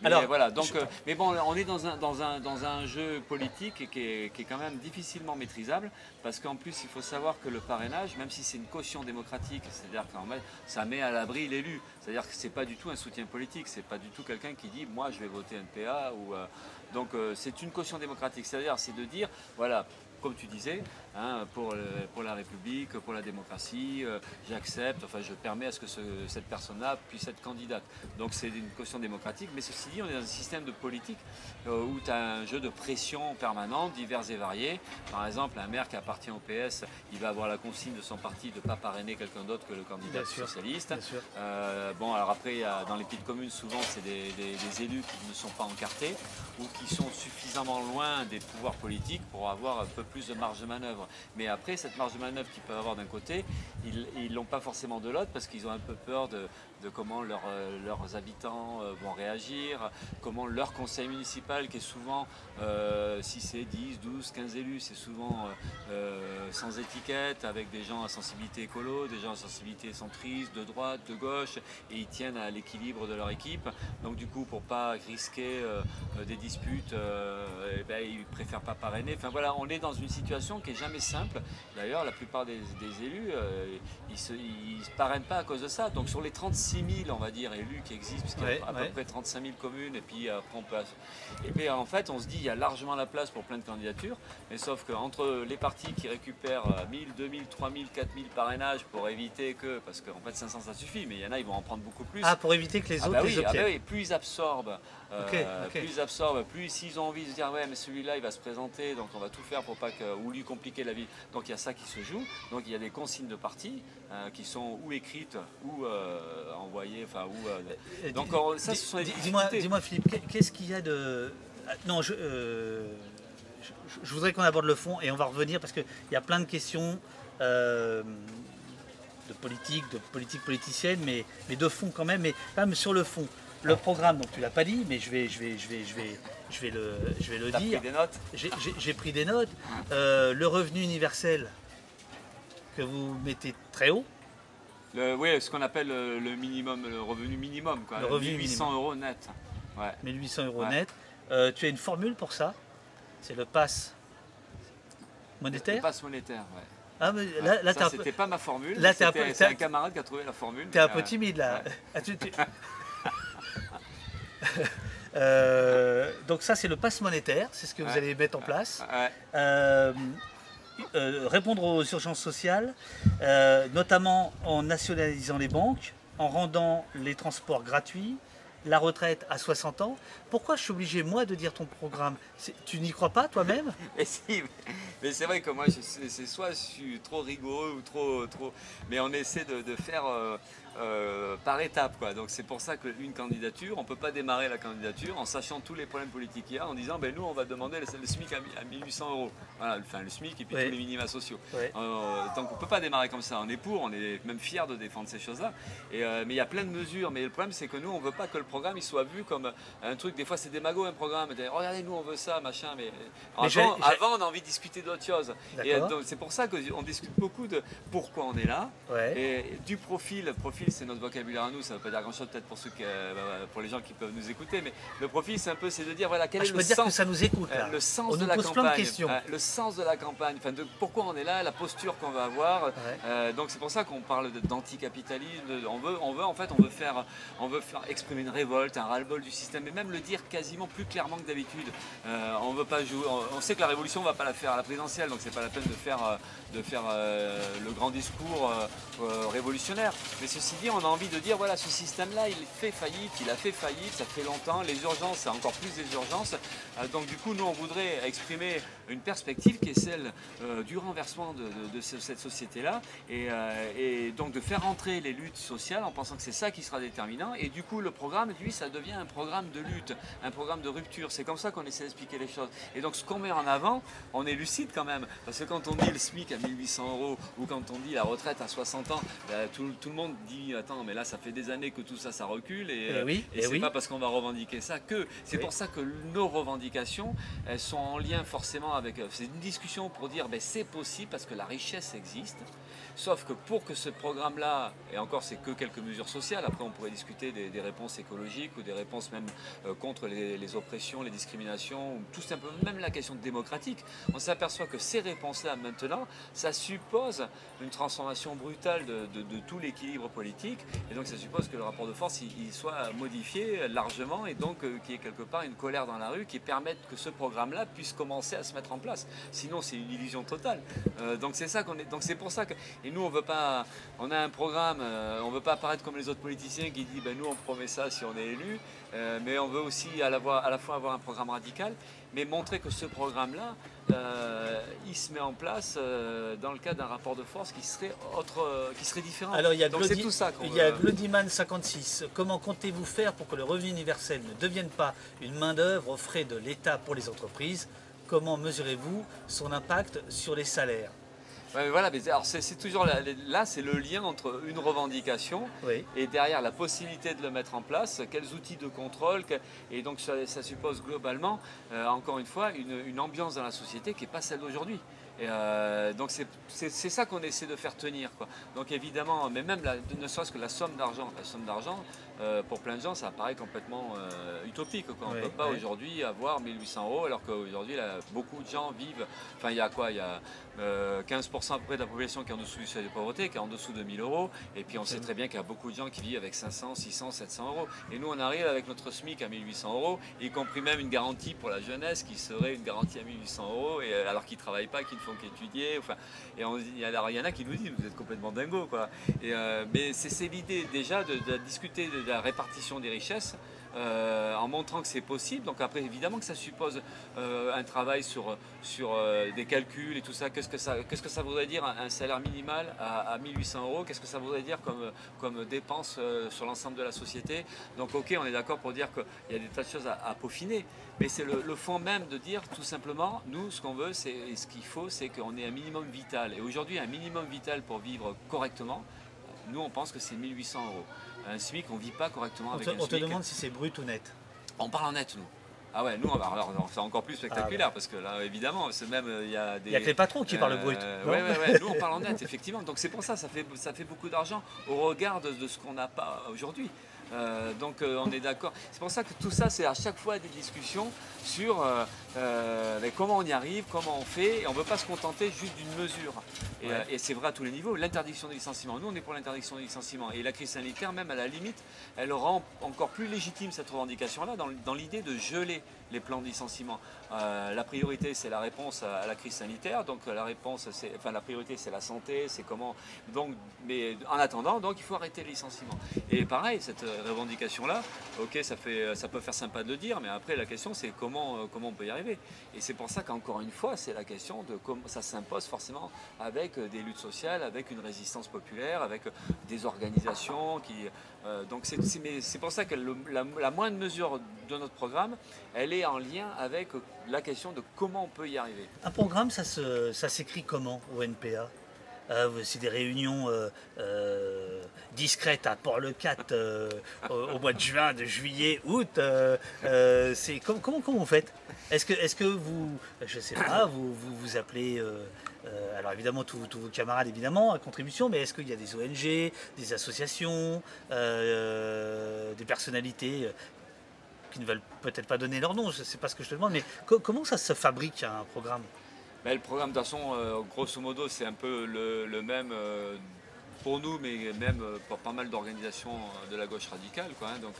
Mais Alors, voilà, donc, je- euh, mais bon, on est dans un, dans un, dans un jeu politique qui est, qui est quand même difficilement maîtrisable, parce qu'en plus, il faut savoir que le parrainage, même si c'est une caution démocratique, c'est-à-dire que ça met à l'abri l'élu, c'est-à-dire que c'est pas du tout un soutien politique, c'est pas du tout quelqu'un qui dit, moi, je vais voter NPA, ou, euh, donc c'est une caution démocratique, c'est-à-dire c'est de dire, voilà, comme tu disais, hein, pour, pour la République, pour la démocratie, euh, j'accepte, enfin je permets à ce que cette personne-là puisse être candidate. Donc c'est une caution démocratique, mais ceci dit, on est dans un système de politique euh, où tu as un jeu de pression permanente, divers et variés. Par exemple, un maire qui appartient au PS, il va avoir la consigne de son parti de ne pas parrainer quelqu'un d'autre que le candidat socialiste. Euh, bon, alors après, dans les petites communes, souvent, c'est des, des élus qui ne sont pas encartés ou qui sont suffisamment loin des pouvoirs politiques pour avoir un peu plus de marge de manœuvre. Mais après, cette marge de manœuvre qu'ils peuvent avoir d'un côté, ils ne l'ont pas forcément de l'autre parce qu'ils ont un peu peur de, de comment euh, leurs habitants euh, vont réagir, comment leur conseil municipal, qui est souvent, euh, si c'est 10, 12, 15 élus, c'est souvent sans étiquette, avec des gens à sensibilité écolo, des gens à sensibilité centriste, de droite, de gauche, et ils tiennent à l'équilibre de leur équipe. Donc du coup, pour pas risquer des disputes, eh ben, ils préfèrent pas parrainer. Enfin voilà, on est dans une situation qui est jamais simple. D'ailleurs, la plupart des, élus, ils se parrainent pas à cause de ça. Donc sur les 36 6 000, on va dire, élus qui existent, puisqu'il y a à peu près 35 000 communes, et puis après on peut... Et puis en fait, on se dit, il y a largement la place pour plein de candidatures, mais sauf qu'entre les partis qui récupèrent 1000, 2000, 3000, 4000 parrainages pour éviter que, parce qu'en fait 500 ça suffit, mais il y en a, ils vont en prendre beaucoup plus. Ah, pour éviter que les ah autres bah les ah bah oui, plus ils absorbent, euh, plus ils absorbent, plus s'ils ont envie de se dire, ouais, mais celui-là, il va se présenter, donc on va tout faire pour pas que, ou lui compliquer la vie. Donc il y a ça qui se joue, donc il y a des consignes de partis euh, qui sont ou écrites ou euh, envoyées, enfin, ou... Euh, donc ça, ce sont Dis-moi, dis-moi Philippe, qu'est-ce qu'il y a de... Non, je, je, voudrais qu'on aborde le fond et on va revenir parce qu'il y a plein de questions de politique, de politique politicienne, mais, mais de fond quand même, mais quand même sur le fond. Le programme, donc tu l'as pas dit, mais je vais, je vais, je vais, je vais, je vais le, je vais le dire. Pris des notes. J'ai pris des notes. le revenu universel, que vous mettez très haut. oui, ce qu'on appelle le, minimum, le revenu minimum, quoi. Le revenu 1800 euros net. Ouais. 1800 euros net. Euh, tu as une formule pour ça C'est le pass monétaire Le pass monétaire, ouais. Ah, mais là, là ça, c'était pas ma formule. c'est un, camarade qui a trouvé la formule. Tu es un peu euh, timide là. Ah, euh, donc ça c'est le pass monétaire, c'est ce que vous allez mettre en place. Euh, euh, répondre aux urgences sociales, notamment en nationalisant les banques, en rendant les transports gratuits, la retraite à 60 ans. Pourquoi je suis obligé, moi, de dire ton programme? Tu n'y crois pas toi-même? Mais si, mais c'est vrai que moi, c'est soit je suis trop rigoureux ou trop... trop mais on essaie de, faire... Euh, euh, par étapes. Quoi. Donc c'est pour ça qu'une candidature, on ne peut pas démarrer la candidature en sachant tous les problèmes politiques qu'il y a, en disant ben, nous on va demander le, SMIC à, 1800 euros. Voilà, enfin le SMIC et puis tous les minima sociaux. Euh, donc on ne peut pas démarrer comme ça. On est pour, on est même fiers de défendre ces choses-là. Euh, mais il y a plein de mesures. Mais le problème c'est que nous on ne veut pas que le programme il soit vu comme un truc. Des fois c'est démago un programme. Regardez nous on veut ça, machin. Mais, avant, avant, on a envie de discuter d'autre chose. Et c'est pour ça qu'on discute beaucoup de pourquoi on est là. Et du profil, profil c'est notre vocabulaire à nous, ça ne veut pas dire grand-chose peut-être pour, ceux euh, bah, bah, pour les gens qui peuvent nous écouter, mais le profil, c'est un peu, c'est de dire, voilà, quel ah, est je le peux sens, dire que ça nous écoute, le sens de la campagne, le sens de la campagne, enfin, de pourquoi on est là, la posture qu'on va avoir. Euh, donc c'est pour ça qu'on parle d'anticapitalisme. On veut, on veut, en fait, on veut faire, on veut faire exprimer une révolte, un ras-le-bol du système, et même le dire quasiment plus clairement que d'habitude. Euh, on veut pas jouer, on, sait que la révolution, on va pas la faire à la présidentielle, donc c'est pas la peine de faire, de faire le grand discours révolutionnaire. Mais ceci dit, on a envie de dire voilà, ce système-là, il fait faillite, il a fait faillite, ça fait longtemps, les urgences, c'est encore plus des urgences. Euh, donc du coup, nous, on voudrait exprimer une perspective qui est celle euh, du renversement de, cette société-là, euh, et, donc de faire entrer les luttes sociales en pensant que c'est ça qui sera déterminant. Et du coup, le programme, lui, ça devient un programme de lutte, un programme de rupture. C'est comme ça qu'on essaie d'expliquer les choses. Et donc, ce qu'on met en avant, on est lucide quand même, parce que quand on dit le SMIC à 1800 euros, ou quand on dit la retraite à 60 ans, ben, tout, tout, le monde dit, attends, mais là, ça fait des années que tout ça, ça recule, et, et, oui, et, c'est pas parce qu'on va revendiquer ça que. C'est pour ça que nos revendications, elles sont en lien forcément avec. Euh, c'est une discussion pour dire, ben, c'est possible parce que la richesse existe. Sauf que pour que ce programme-là, et encore c'est que quelques mesures sociales, après on pourrait discuter des, réponses écologiques ou des réponses même euh, contre les, oppressions, les discriminations, ou tout simplement même la question démocratique, on s'aperçoit que ces réponses-là maintenant, ça suppose une transformation brutale de, tout l'équilibre politique, et donc ça suppose que le rapport de force il, soit modifié largement, et donc euh, qu'il y ait quelque part une colère dans la rue qui permette que ce programme-là puisse commencer à se mettre en place. Sinon c'est une illusion totale. Euh, donc c'est ça qu'on est. Donc c'est pour ça que et nous on veut pas. On a un programme. Euh, on veut pas apparaître comme les autres politiciens qui disent ben nous on promet ça si on est élu, euh, mais on veut aussi à la, à la fois avoir un programme radical, mais montrer que ce programme-là, il se met en place dans le cadre d'un rapport de force qui serait autre, qui serait différent. Alors il y a Donc, tout ça il y a Glodiman 56. Comment comptez-vous faire pour que le revenu universel ne devienne pas une main d'œuvre aux frais de l'État pour les entreprises? Comment mesurez-vous son impact sur les salaires? Voilà, mais alors c'est toujours là, c'est le lien entre une revendication et derrière la possibilité de le mettre en place, quels outils de contrôle, et donc ça, suppose globalement, euh, encore une fois, une, ambiance dans la société qui n'est pas celle d'aujourd'hui. Euh, donc c'est ça qu'on essaie de faire tenir. Quoi. Donc évidemment, mais même ne serait-ce que la somme d'argent, la somme d'argent, euh, pour plein de gens, ça paraît complètement euh, utopique. On ne peut pas aujourd'hui avoir 1800 euros alors qu'aujourd'hui, beaucoup de gens vivent. Enfin, il y a quoi Il y a 15% à peu près de la population qui est en dessous du seuil de pauvreté, qui est en dessous de 1000 euros. Et puis on sait très bien qu'il y a beaucoup de gens qui vivent avec 500, 600, 700 euros. Et nous, on arrive avec notre SMIC à 1800 euros, y compris même une garantie pour la jeunesse qui serait une garantie à 1800 euros, et, alors qu'ils ne travaillent pas, qu'ils ne font qu'étudier. Enfin, et il y en a qui nous disent, vous êtes complètement dingo. Quoi. Et, euh, mais c'est l'idée déjà de, de discuter de la répartition des richesses euh, en montrant que c'est possible. Donc après, évidemment que ça suppose euh, un travail sur, sur euh, des calculs et tout ça. Qu'est-ce que ça, qu'est-ce que ça voudrait dire un, salaire minimal à, 1800 euros? Qu'est-ce que ça voudrait dire comme, comme dépense sur l'ensemble de la société? Donc ok, on est d'accord pour dire qu'il y a des tas de choses à, peaufiner, mais c'est le, le, fond même de dire tout simplement, nous, ce qu'on veut, c'est, ce qu'il faut, c'est qu'on ait un minimum vital. Et aujourd'hui, un minimum vital pour vivre correctement, nous, on pense que c'est 1800 euros. Un SMIC, on ne vit pas correctement avec un SMIC. On te demande si c'est brut ou net. On parle en net, nous. Ah ouais, nous, c'est encore plus spectaculaire ah parce que là, évidemment, c'est même il y a des. Il y a que les patrons qui parlent brut. Euh, ouais, ouais, ouais. Nous, on parle en net, effectivement. Donc c'est pour ça, ça fait, ça fait beaucoup d'argent au regard de ce qu'on n'a pas aujourd'hui. Euh, donc euh, on est d'accord. C'est pour ça que tout ça, c'est à chaque fois des discussions sur euh, comment on y arrive, comment on fait. Et on ne veut pas se contenter juste d'une mesure. Et, c'est vrai à tous les niveaux. L'interdiction des licenciements. Nous, on est pour l'interdiction des licenciements. Et la crise sanitaire, même à la limite, elle rend encore plus légitime cette revendication-là dans, l'idée de geler les plans de licenciement. la priorité, c'est la réponse à, la crise sanitaire. Donc la réponse, c'est, enfin la priorité, c'est la santé, c'est comment. Donc, mais en attendant, donc il faut arrêter les licenciements. Et pareil, cette revendication-là, ok, ça, fait, ça peut faire sympa de le dire, mais après la question c'est comment, euh, comment on peut y arriver. Et c'est pour ça qu'encore une fois, c'est la question de comment ça s'impose forcément avec euh, des luttes sociales, avec une résistance populaire, avec euh, des organisations qui. Donc c'est pour ça que la, moindre mesure de notre programme, elle est en lien avec la question de comment on peut y arriver. Un programme, ça s'écrit ça comment au NPA euh, c'est des réunions euh, euh, discrètes à Port-le-Cat au, mois de juin, de juillet, août. comment, vous faites? Est-ce que, vous, je sais pas, vous, vous appelez alors évidemment tous, vos camarades évidemment à contribution, mais est-ce qu'il y a des ONG, des associations, des personnalités qui ne veulent peut-être pas donner leur nom, je ne sais pas ce que je te demande, mais comment ça se fabrique un programme? Le programme, de façon, euh, grosso modo, c'est un peu le, même euh, pour nous, mais même euh, pour pas mal d'organisations de la gauche radicale. Quoi, hein. Donc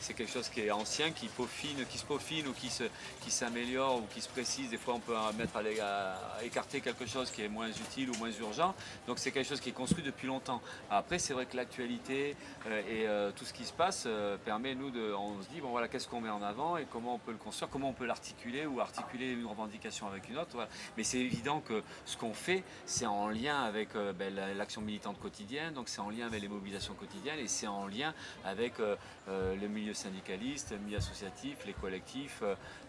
c'est quelque chose qui est ancien, qui, peaufine, qui se peaufine ou qui, se, qui s'améliore ou qui se précise. Des fois, on peut mettre à, écarter quelque chose qui est moins utile ou moins urgent. Donc c'est quelque chose qui est construit depuis longtemps. Après, c'est vrai que l'actualité et tout ce qui se passe permet, nous, de, on se dit, bon voilà, qu'est-ce qu'on met en avant et comment on peut le construire, comment on peut l'articuler ou articuler une revendication avec une autre. Mais c'est évident que ce qu'on fait, c'est en lien avec euh, ben, l'action militante quotidienne, donc c'est en lien avec les mobilisations quotidiennes et c'est en lien avec euh, euh, le milieu syndicaliste, le milieu associatif, les collectifs,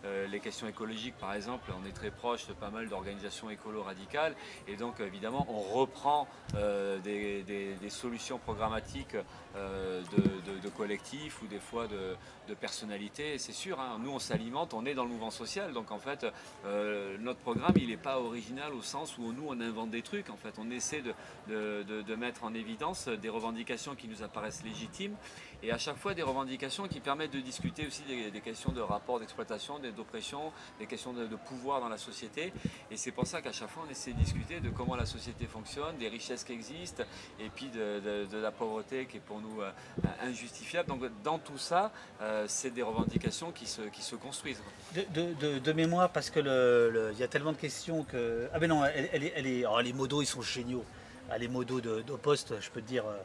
les questions écologiques par exemple. On est très proche de pas mal d'organisations écolo-radicales et donc évidemment on reprend des, solutions programmatiques de, collectifs ou des fois de, personnalités, c'est sûr. Hein. Nous, on s'alimente, on est dans le mouvement social. Donc en fait, euh, notre programme, il n'est pas original au sens où nous, on invente des trucs. En fait, on essaie de, de mettre en évidence des revendications qui nous apparaissent légitimes et à chaque fois des revendications qui permettent de discuter aussi des, questions de rapport d'exploitation, d'oppression, des questions de, pouvoir dans la société. Et c'est pour ça qu'à chaque fois on essaie de discuter de comment la société fonctionne, des richesses qui existent, et puis de, la pauvreté qui est pour nous euh, injustifiable. Donc dans tout ça, euh, c'est des revendications qui se, construisent. De, mémoire, parce qu'il y a tellement de questions que... Ah ben non, elle, oh, les modos, ils sont géniaux. Les modos de, poste, je peux dire... Euh,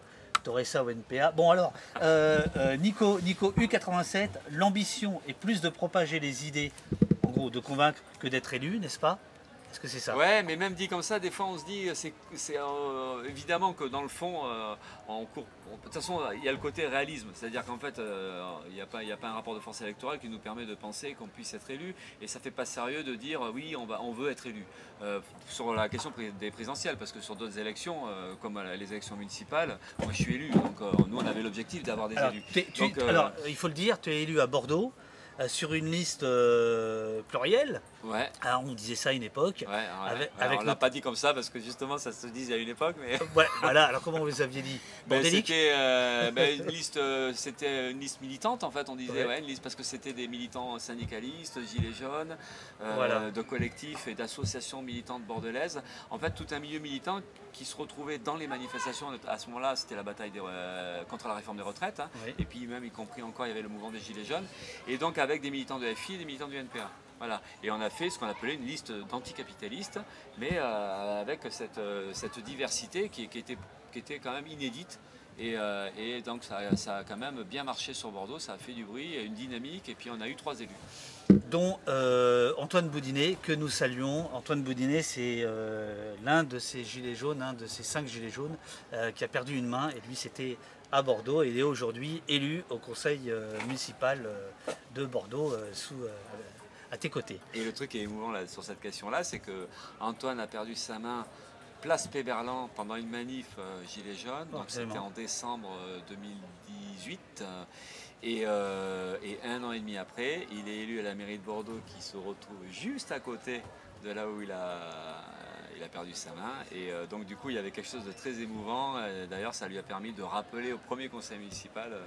ça au NPA. Bon alors, euh, euh, Nico, Nico U87, l'ambition est plus de propager les idées, en gros de convaincre que d'être élu, n'est-ce pas? Est-ce que c'est ça Ouais, mais même dit comme ça, des fois on se dit, c'est, euh, évidemment que dans le fond, euh, en cours, de toute façon, il y a le côté réalisme, c'est-à-dire qu'en fait, euh, il n'y a, pas, a pas un rapport de force électorale qui nous permet de penser qu'on puisse être élu, et ça fait pas sérieux de dire oui, on, va, on veut être élu. sur la question des présidentielles, parce que sur d'autres élections, comme les élections municipales, moi je suis élu, donc nous on avait l'objectif d'avoir des élus. alors, il faut le dire, tu es élu à Bordeaux. Euh, sur une liste euh, plurielle. Ouais. Alors, on disait ça à une époque. Ouais, avec, on l'a pas dit comme ça parce que justement ça se disait à une époque. Mais... Ouais, voilà. Alors comment vous aviez dit? Ben, C'était euh, ben, une liste, c'était une liste militante en fait. On disait une liste parce que c'était des militants syndicalistes, gilets jaunes, de collectifs et d'associations militantes bordelaises. En fait, tout un milieu militant qui se retrouvait dans les manifestations. À ce moment-là, c'était la bataille contre la réforme des retraites. Hein. Et puis même y compris encore, il y avait le mouvement des gilets jaunes. Et donc avec des militants de FI et des militants du NPA. Voilà. Et on a fait ce qu'on appelait une liste d'anticapitalistes, mais euh, avec cette, euh, diversité qui, était, quand même inédite. Et, euh, donc ça, a quand même bien marché sur Bordeaux, ça a fait du bruit, une dynamique, et puis on a eu trois élus. Dont Antoine Boudinet, que nous saluons. Antoine Boudinet, c'est l'un de ces gilets jaunes, un de ces cinq gilets jaunes, qui a perdu une main, et lui c'était à Bordeaux et il est aujourd'hui élu au conseil municipal de Bordeaux sous, à tes côtés. Et le truc qui est émouvant là, sur cette question-là, c'est que Antoine a perdu sa main place Péberlan pendant une manif Gilets jaunes, donc c'était en décembre 2018. Et, et, un an et demi après, il est élu à la mairie de Bordeaux qui se retrouve juste à côté de là où il a, il a perdu sa main. Et euh, donc du coup, il y avait quelque chose de très émouvant. D'ailleurs, ça lui a permis de rappeler au premier conseil municipal euh,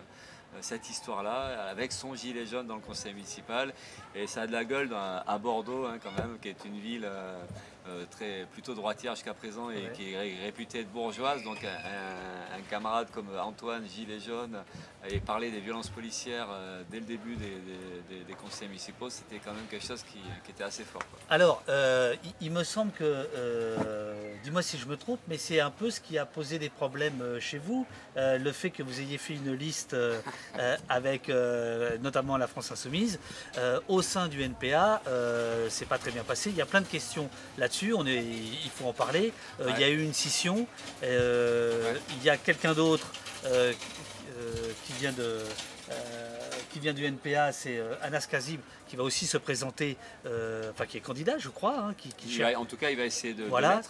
cette histoire-là, avec son gilet jaune dans le conseil municipal. Et ça a de la gueule à Bordeaux, hein, quand même, qui est une ville euh, très, plutôt droitière jusqu'à présent et qui est réputée être bourgeoise. Donc un, camarade comme Antoine Gilet jaune et parler des violences policières euh, dès le début des, conseils municipaux, c'était quand même quelque chose qui, était assez fort. Alors, euh, il, me semble que, dis-moi si je me trompe, mais c'est un peu ce qui a posé des problèmes chez vous, le fait que vous ayez fait une liste avec notamment la France Insoumise au sein du NPA, c'est pas très bien passé. Il y a plein de questions là-dessus on est, il faut en parler. Euh, il y a eu une scission. Euh, il y a quelqu'un d'autre euh, qui vient de qui vient du NPA, c'est Anas Kazib, qui va aussi se présenter, enfin qui est candidat, je crois. Hein, qui, en tout cas, il va essayer de. Voilà.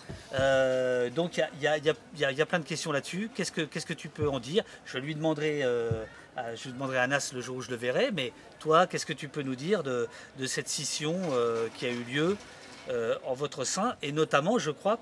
donc il y a, plein de questions là-dessus. Qu'est-ce que, qu'est-ce que tu peux en dire? Je lui demanderai. je lui demanderai à Anas le jour où je le verrai, mais toi, qu'est-ce que tu peux nous dire de, de cette scission qui a eu lieu? En votre sein, et notamment, je crois,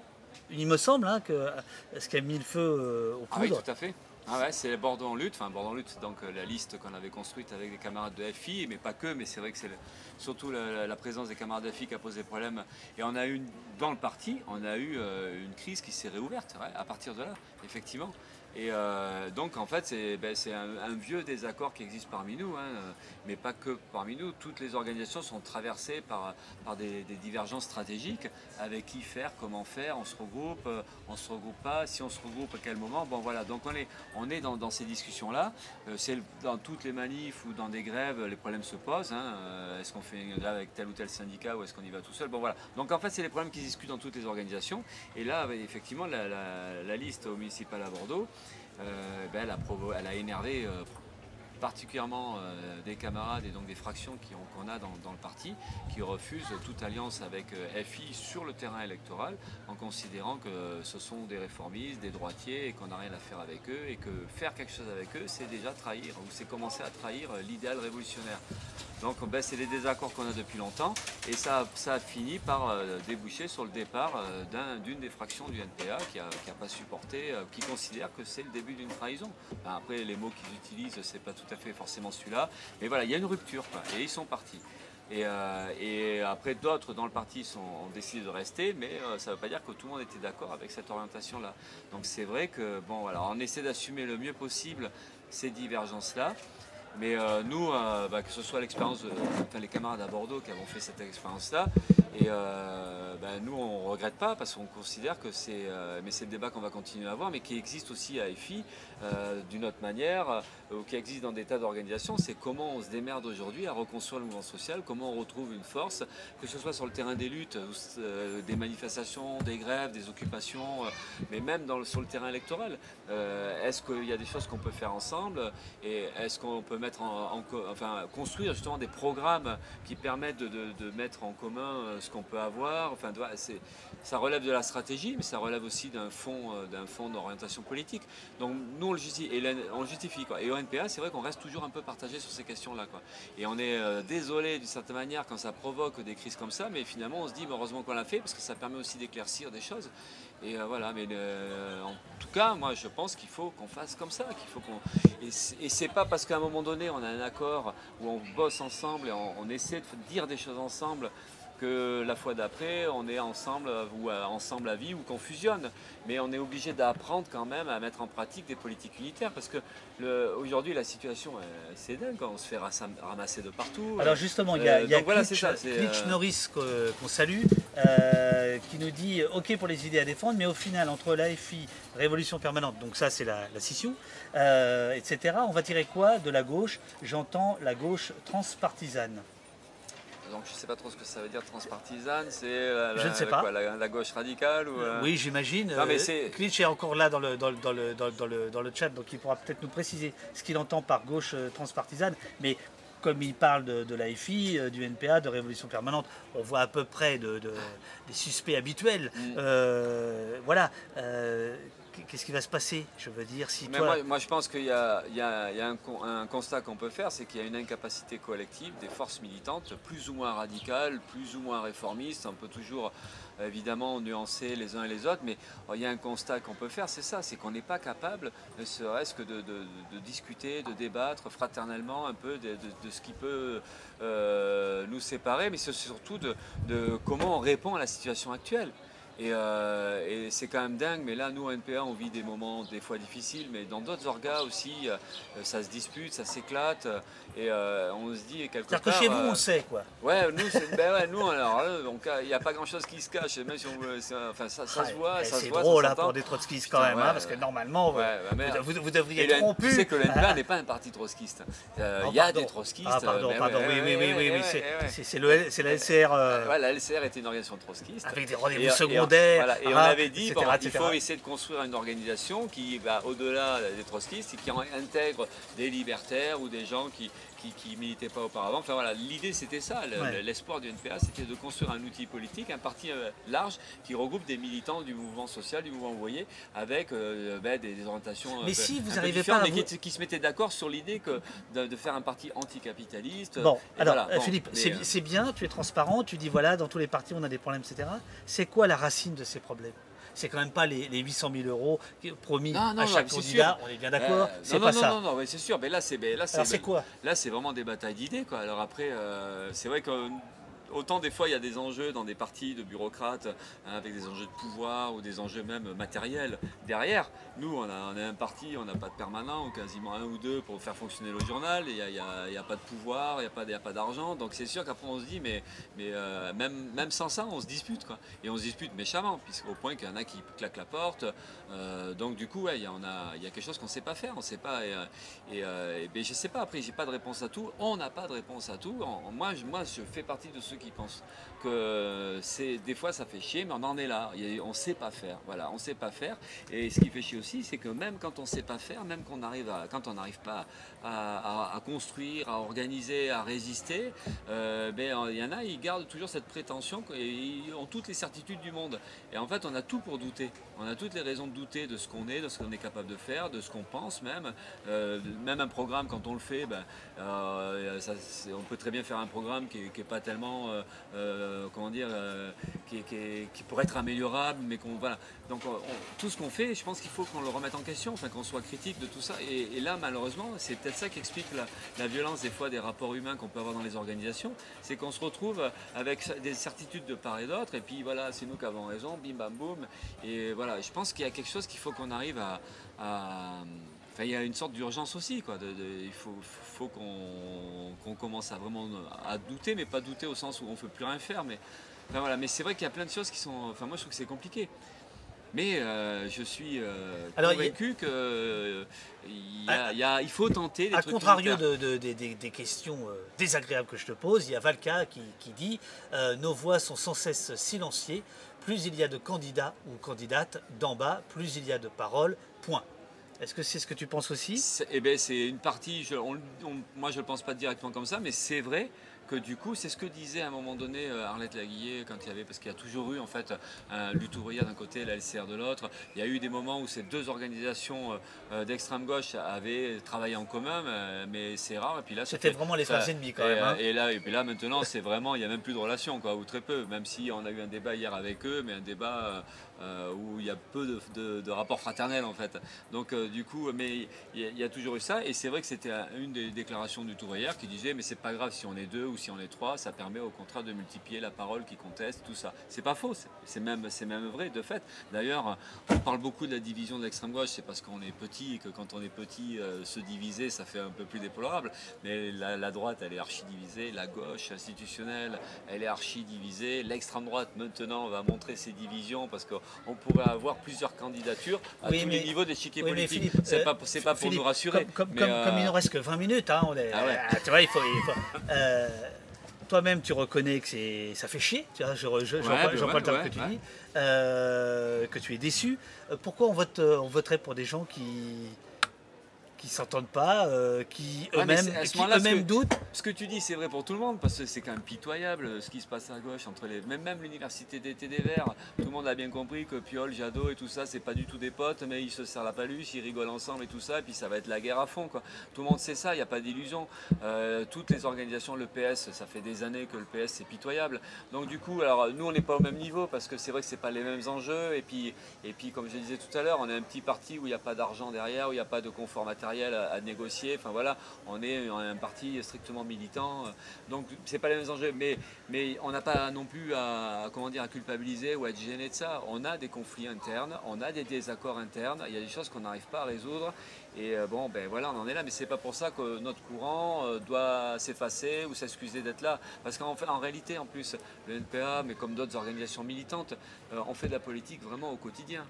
il me semble, hein, que euh, ce qui a mis le feu euh, au poudres. Ah oui, tout à fait. Ah ouais, c'est Bordeaux en lutte. Enfin, Bordeaux en lutte, donc la liste qu'on avait construite avec des camarades de FI, mais pas que. Mais c'est vrai que c'est surtout la, présence des camarades de FI qui a posé problème. Et on a eu, dans le parti, on a eu une crise qui s'est réouverte à partir de là, effectivement. Et euh, donc en fait c'est ben, un, vieux désaccord qui existe parmi nous, hein, mais pas que parmi nous. Toutes les organisations sont traversées par, par des, divergences stratégiques. Avec qui faire, comment faire, on se regroupe, euh, on se regroupe pas, si on se regroupe à quel moment. Bon voilà, donc on est, on est dans, ces discussions-là. Euh, c'est dans toutes les manifs ou dans des grèves, les problèmes se posent. Hein. Est-ce qu'on fait une grève avec tel ou tel syndicat ou est-ce qu'on y va tout seul? Donc en fait c'est les problèmes qui discutent dans toutes les organisations. Et là effectivement la liste au municipal à Bordeaux. Euh, ben, elle, a énervé euh, particulièrement euh, des camarades et donc des fractions qu'on a dans, le parti, qui refusent toute alliance avec euh, FI sur le terrain électoral, en considérant que ce sont des réformistes, des droitiers, et qu'on n'a rien à faire avec eux, et que faire quelque chose avec eux, c'est déjà trahir, ou c'est commencer à trahir l'idéal révolutionnaire. Donc ben, c'est des désaccords qu'on a depuis longtemps, et ça, ça a fini par euh, déboucher sur le départ d'une des fractions du NPA qui n'a pas supporté, qui considère que c'est le début d'une trahison. après, les mots qu'ils utilisent, c'est pas tout tout fait forcément celui-là. Mais voilà, il y a une rupture, et ils sont partis. Euh, et, après, d'autres dans le parti ont décidé de rester, mais euh, ça ne veut pas dire que tout le monde était d'accord avec cette orientation-là. Donc c'est vrai que, bon, voilà, on essaie d'assumer le mieux possible ces divergences-là. Mais euh, nous, bah, que ce soit l'expérience, enfin, les camarades à Bordeaux qui avons fait cette expérience-là, et bah, nous, on ne regrette pas parce qu'on considère que c'est, mais c'est le débat qu'on va continuer à avoir, mais qui existe aussi à EFI d'une autre manière, ou qui existe dans des tas d'organisations, c'est comment on se démerde aujourd'hui à reconstruire le mouvement social, comment on retrouve une force, que ce soit sur le terrain des luttes, euh, des manifestations, des grèves, des occupations, euh, mais même sur le terrain électoral. Euh, est-ce qu'il y a des choses qu'on peut faire ensemble et est-ce qu'on peut mettre en, enfin, construire justement des programmes qui permettent de, mettre en commun ce qu'on peut avoir enfin, ça relève de la stratégie, mais ça relève aussi d'un fond, d'un fond d'orientation politique. Donc nous on le justifie, et on justifie quoi. Et NPA, c'est vrai qu'on reste toujours un peu partagé sur ces questions-là. Et on est euh, désolé d'une certaine manière quand ça provoque des crises comme ça, mais finalement on se dit heureusement qu'on l'a fait parce que ça permet aussi d'éclaircir des choses. Et euh, voilà, mais euh, en tout cas, moi je pense qu'il faut qu'on fasse comme ça, qu'il faut qu'on. Et c'est pas parce qu'à un moment donné on a un accord où on bosse ensemble et on essaie de dire des choses ensemble que la fois d'après, on est ensemble ou euh, ensemble à vie ou qu'on fusionne. Mais on est obligé d'apprendre quand même à mettre en pratique des politiques unitaires parce que aujourd'hui la situation c'est dingue, on se fait ramasser de partout. Alors justement, il y a, euh, Klitsch, Norris qu'on salue euh, qui nous dit ok pour les idées à défendre, mais au final entre l'AFI, Révolution permanente, donc ça c'est la, la, scission, etc. On va tirer quoi de la gauche? J'entends la gauche transpartisane. Donc je ne sais pas trop ce que ça veut dire transpartisane, c'est la, la, gauche radicale ou, euh? Oui, j'imagine. Euh, Klitsch est encore là dans le, dans, le, dans, le, chat, donc il pourra peut-être nous préciser ce qu'il entend par gauche euh, transpartisane. Mais comme il parle de, de l'AFI, du NPA, de Révolution permanente, on voit à peu près de, des suspects habituels. Mm. voilà qu'est-ce qui va se passer Je veux dire, si moi, je pense qu'il y a, un, constat qu'on peut faire, c'est qu'il y a une incapacité collective des forces militantes, plus ou moins radicales, plus ou moins réformistes. On peut toujours, évidemment, nuancer les uns et les autres, mais il y a un constat qu'on peut faire, c'est ça, c'est qu'on n'est pas capable, ne serait-ce que de, discuter, de débattre fraternellement un peu de, ce qui peut euh, nous séparer, mais c'est surtout de comment on répond à la situation actuelle. Euh, et, c'est quand même dingue, mais là, nous, NPA, on vit des moments des fois difficiles, mais dans d'autres orgas aussi, euh, ça se dispute, ça s'éclate, et euh, on se dit quelque part... que chez vous, on sait, quoi. Ouais, nous, ben ouais, nous alors, il n'y a pas grand-chose qui se cache, même si on veut, enfin, ça, ça se voit, ça se voit. C'est drôle, là, pour des trotskistes, quand même, hein, parce que normalement, vous, vous, devriez être rompu. Tu sais que le NPA n'est pas un parti trotskiste. Il y a des trotskistes. Ah, pardon, pardon, oui, oui, oui, oui, c'est la LCR... Ouais, la LCR était une organisation trotskiste. Avec des rendez-vous secondaires et on avait dit qu'il faut essayer de construire une organisation qui va au-delà des trotskistes et qui intègre des libertaires ou des gens qui, qui, militaient pas auparavant. Enfin voilà, l'idée c'était ça, l'espoir du NPA, c'était de construire un outil politique, un parti euh, large qui regroupe des militants du mouvement social, du mouvement ouvrier, avec euh, ben, des, orientations mais si vous n'arrivez pas mais qui, se mettaient d'accord sur l'idée que de, faire un parti anticapitaliste. Bon, alors Philippe, euh, c'est bien, tu es transparent, tu dis voilà, dans tous les partis on a des problèmes, etc. C'est quoi la racine de ces problèmes c'est quand même pas les, 800 000 euros promis à chaque candidat. on est bien d'accord. Euh, c'est pas non, ça. Non, non, non, c'est sûr. Mais là, c'est là, c'est quoi? Là, c'est vraiment des batailles d'idées, quoi. Alors après, euh, c'est vrai que autant des fois il y a des enjeux dans des partis de bureaucrates hein, avec des enjeux de pouvoir ou des enjeux même matériels derrière. Nous, on a, on un parti, on n'a pas de permanent, ou quasiment un ou deux pour faire fonctionner le journal. Il n'y a, pas de pouvoir, il n'y a pas, d'argent. Donc c'est sûr qu'après on se dit, mais, euh, même, sans ça, on se dispute. Quoi. Et on se dispute méchamment, puisqu'au point qu'il y en a qui claquent la porte. Euh, donc du coup, il, y, a, a quelque chose qu'on ne sait pas faire. On sait pas. Et, euh, ben, je ne sais pas, après, j'ai pas de réponse à tout. On n'a pas de réponse à tout. moi, moi, je fais partie de ceux qui qui pensent c'est des fois ça fait chier, mais on en est là. On ne sait pas faire. Voilà, on sait pas faire. Et ce qui fait chier aussi, c'est que même quand on ne sait pas faire, même arrive quand on n'arrive pas à, construire, à organiser, à résister, euh, ben, il y en a, ils gardent toujours cette prétention et ils ont toutes les certitudes du monde. Et en fait, on a tout pour douter. On a toutes les raisons de douter de ce qu'on est, de ce qu'on est capable de faire, de ce qu'on pense même. Euh, même un programme, quand on le fait, ben, euh, on peut très bien faire un programme qui n'est pas tellement, comment dire, qui, pourrait être améliorable, mais qu'on voilà. Donc tout ce qu'on fait, je pense qu'il faut qu'on le remette en question, enfin qu'on soit critique de tout ça. Et, et là, malheureusement, c'est peut-être ça qui explique la, violence des fois des rapports humains qu'on peut avoir dans les organisations, c'est qu'on se retrouve avec des certitudes de part et d'autre, et puis voilà, c'est nous qui avons raison, bim bam boum. Et voilà, je pense qu'il y a quelque chose qu'il faut qu'on arrive à, Enfin, il y a une sorte d'urgence aussi, quoi. il faut, faut qu'on commence à vraiment à douter, mais pas douter au sens où on ne peut plus rien faire. Mais, voilà. mais c'est vrai qu'il y a plein de choses qui sont. Enfin, moi, je trouve que c'est compliqué. Mais euh, je suis euh, convaincu qu'il euh, il faut tenter des A contrario de, des questions désagréables que je te pose, il y a Valka qui, dit Nos voix sont sans cesse silenciées. Plus il y a de candidats ou candidates d'en bas, plus il y a de paroles. Point. Est-ce que c'est ce que tu penses aussi Eh bien, c'est une partie. moi, je ne le pense pas directement comme ça, mais c'est vrai que du coup, c'est ce que disait à un moment donné euh, Arlette Laguillet quand il y avait, parce qu'il y a toujours eu en fait un lutte ouvrière d'un côté et la LCR de l'autre. Il y a eu des moments où ces deux organisations euh, euh, d'extrême gauche avaient travaillé en commun, mais c'est rare. Et puis là, c'était vraiment les frères ennemis quand même. Hein. Et là, et puis là, maintenant, c'est vraiment, il n'y a même plus de relations, quoi, ou très peu. Même si on a eu un débat hier avec eux, mais un débat euh, où il y a peu de, rapports fraternels en fait. Donc euh, du coup, mais il y, a toujours eu ça, et c'est vrai que c'était une des déclarations du hier qui disait mais c'est pas grave si on est deux ou si on est trois, ça permet au contraire de multiplier la parole qui conteste, tout ça. C'est pas faux, c'est même, même vrai de fait. D'ailleurs, on parle beaucoup de la division de l'extrême gauche, c'est parce qu'on est petit et que quand on est petit, euh, se diviser, ça fait un peu plus déplorable. Mais la, la droite, elle est archi divisée, la gauche institutionnelle, elle est archi divisée. L'extrême droite maintenant va montrer ses divisions parce que on pourrait avoir plusieurs candidatures à tous les niveaux d'échiquier oui, politique. C'est pas, euh, pour nous rassurer. Comme, comme, euh, comme, il ne reste que 20 minutes, hein, on est, ah euh, tu vois, il faut. toi-même, tu reconnais que ça fait chier, tu vois, je, je, je pas le terme que tu dis, que tu es déçu. Pourquoi on, vote, on voterait pour des gens qui, qui s'entendent pas, euh, qui eux-mêmes eux doutent. Ce que tu dis, c'est vrai pour tout le monde, parce que c'est quand même pitoyable euh, ce qui se passe à gauche entre les. Même, même l'université d'été des Verts, tout le monde a bien compris que Piolle, Jadot et tout ça, c'est pas du tout des potes, mais ils se serrent la paluche, ils rigolent ensemble et tout ça, et puis ça va être la guerre à fond. Quoi. Tout le monde sait ça, il n'y a pas d'illusion. Euh, toutes les organisations, le PS, ça fait des années que le PS c'est pitoyable. Donc du coup, alors nous on n'est pas au même niveau parce que c'est vrai que c'est pas les mêmes enjeux, et puis, et puis comme je disais tout à l'heure, on est un petit parti où il n'y a pas d'argent derrière, où il n'y a pas de confort matériel à, négocier. Enfin voilà, on est un parti strictement militant, donc c'est pas les mêmes enjeux. Mais, mais on n'a pas non plus à, comment dire, à culpabiliser ou à être gêné de ça. On a des conflits internes, on a des désaccords internes, il y a des choses qu'on n'arrive pas à résoudre. Et euh, bon, ben voilà, on en est là, mais c'est pas pour ça que notre courant euh, doit s'effacer ou s'excuser d'être là. Parce qu'en en réalité, en plus, le NPA, mais comme d'autres organisations militantes, euh, on fait de la politique vraiment au quotidien.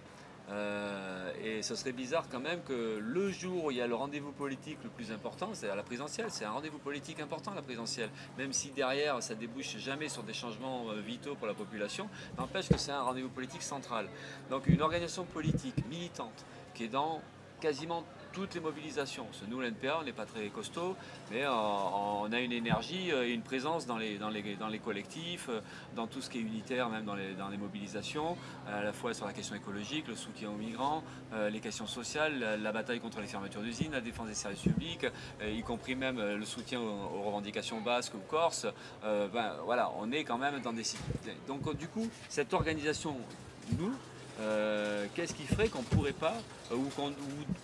Euh, et ce serait bizarre quand même que le jour où il y a le rendez-vous politique le plus important, c'est à la présidentielle. C'est un rendez-vous politique important, la présidentielle. Même si derrière, ça débouche jamais sur des changements euh, vitaux pour la population, n'empêche que c'est un rendez-vous politique central. Donc une organisation politique militante qui est dans quasiment toutes les mobilisations. Nous, l'NPA, on n'est pas très costaud, mais euh, on a une énergie et une présence dans les, collectifs, euh, dans tout ce qui est unitaire, même dans les, mobilisations, à la fois sur la question écologique, le soutien aux migrants, euh, les questions sociales, la, bataille contre les fermetures d'usines, la défense des services publics, y compris même le soutien aux, revendications basques ou corses. ben, voilà, on est quand même dans des... Donc du coup, cette organisation, nous, euh, qu'est-ce qui ferait qu'on ne pourrait pas, euh, ou,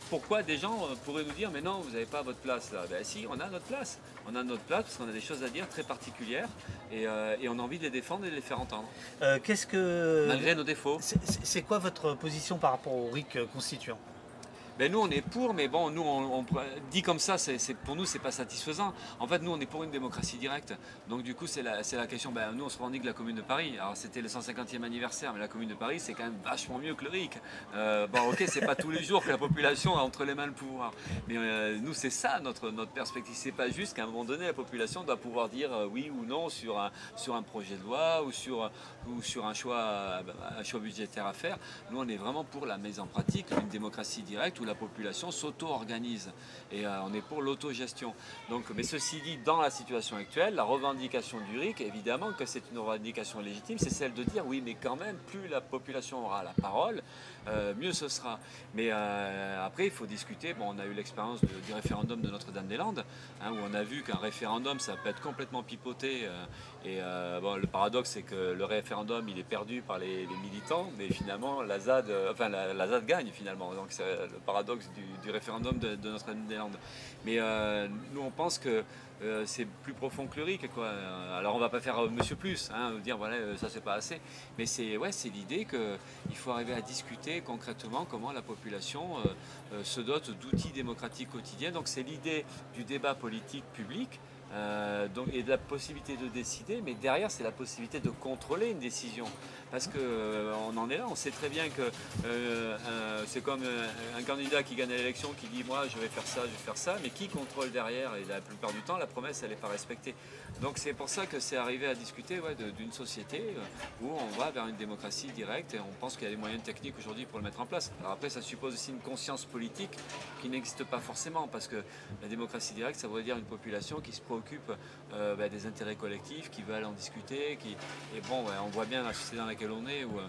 pourquoi des gens euh, pourraient nous dire mais non, vous n'avez pas votre place là Ben si, on a notre place. On a notre place parce qu'on a des choses à dire très particulières et, on a envie de les défendre et de les faire entendre. qu'est-ce que... Malgré nos défauts. C'est quoi votre position par rapport au RIC constituant? Ben nous on est pour, mais bon, nous on, dit comme ça, c'est, pour nous c'est pas satisfaisant. En fait, nous on est pour une démocratie directe. Donc du coup, c'est la, question. Ben, nous on se revendique la Commune de Paris. Alors c'était le 150e anniversaire, mais la Commune de Paris c'est quand même vachement mieux que le RIC. Euh, bon, ok, c'est pas tous les jours que la population a entre les mains le pouvoir, mais euh, nous c'est ça notre notre perspective. C'est pas juste qu'à un moment donné la population doit pouvoir dire euh, oui ou non sur un projet de loi ou sur un choix budgétaire à faire. Nous on est vraiment pour la mise en pratique d'une démocratie directe où la population s'auto-organise. Et euh, on est pour l'autogestion. Donc, mais ceci dit, dans la situation actuelle, la revendication du RIC, évidemment que c'est une revendication légitime, c'est celle de dire oui, mais quand même, plus la population aura la parole, euh, mieux ce sera. Mais euh, après, il faut discuter. Bon, on a eu l'expérience du référendum de Notre-Dame-des-Landes, hein, où on a vu qu'un référendum, ça peut être complètement pipoté. et bon, le paradoxe, c'est que le référendum, il est perdu par les, militants, mais finalement, la ZAD, enfin, la, ZAD gagne finalement. Donc, c'est le paradoxe du, référendum de, Notre-Dame-des-Landes. Mais euh, nous, on pense que euh, c'est plus profond que le RIC. Quoi. Alors, on va pas faire euh, Monsieur Plus, hein, dire voilà, ça c'est pas assez. Mais c'est ouais, c'est l'idée qu'il faut arriver à discuter concrètement comment la population se dote d'outils démocratiques quotidiens. Donc, c'est l'idée du débat politique public. donc, et de la possibilité de décider, mais derrière c'est la possibilité de contrôler une décision. Parce qu'on euh, en est là, on sait très bien que euh, c'est comme euh, un candidat qui gagne l'élection qui dit moi je vais faire ça, je vais faire ça, mais qui contrôle derrière Et la plupart du temps, la promesse elle n'est pas respectée. Donc c'est pour ça que c'est arrivé à discuter d'une société où on va vers une démocratie directe et on pense qu'il y a des moyens techniques aujourd'hui pour le mettre en place. Alors après, ça suppose aussi une conscience politique qui n'existe pas forcément parce que la démocratie directe, ça veut dire une population qui se préoccupe bah, des intérêts collectifs, qui veulent en discuter, qui... et bon, on voit bien la société dans laquelle on est, où,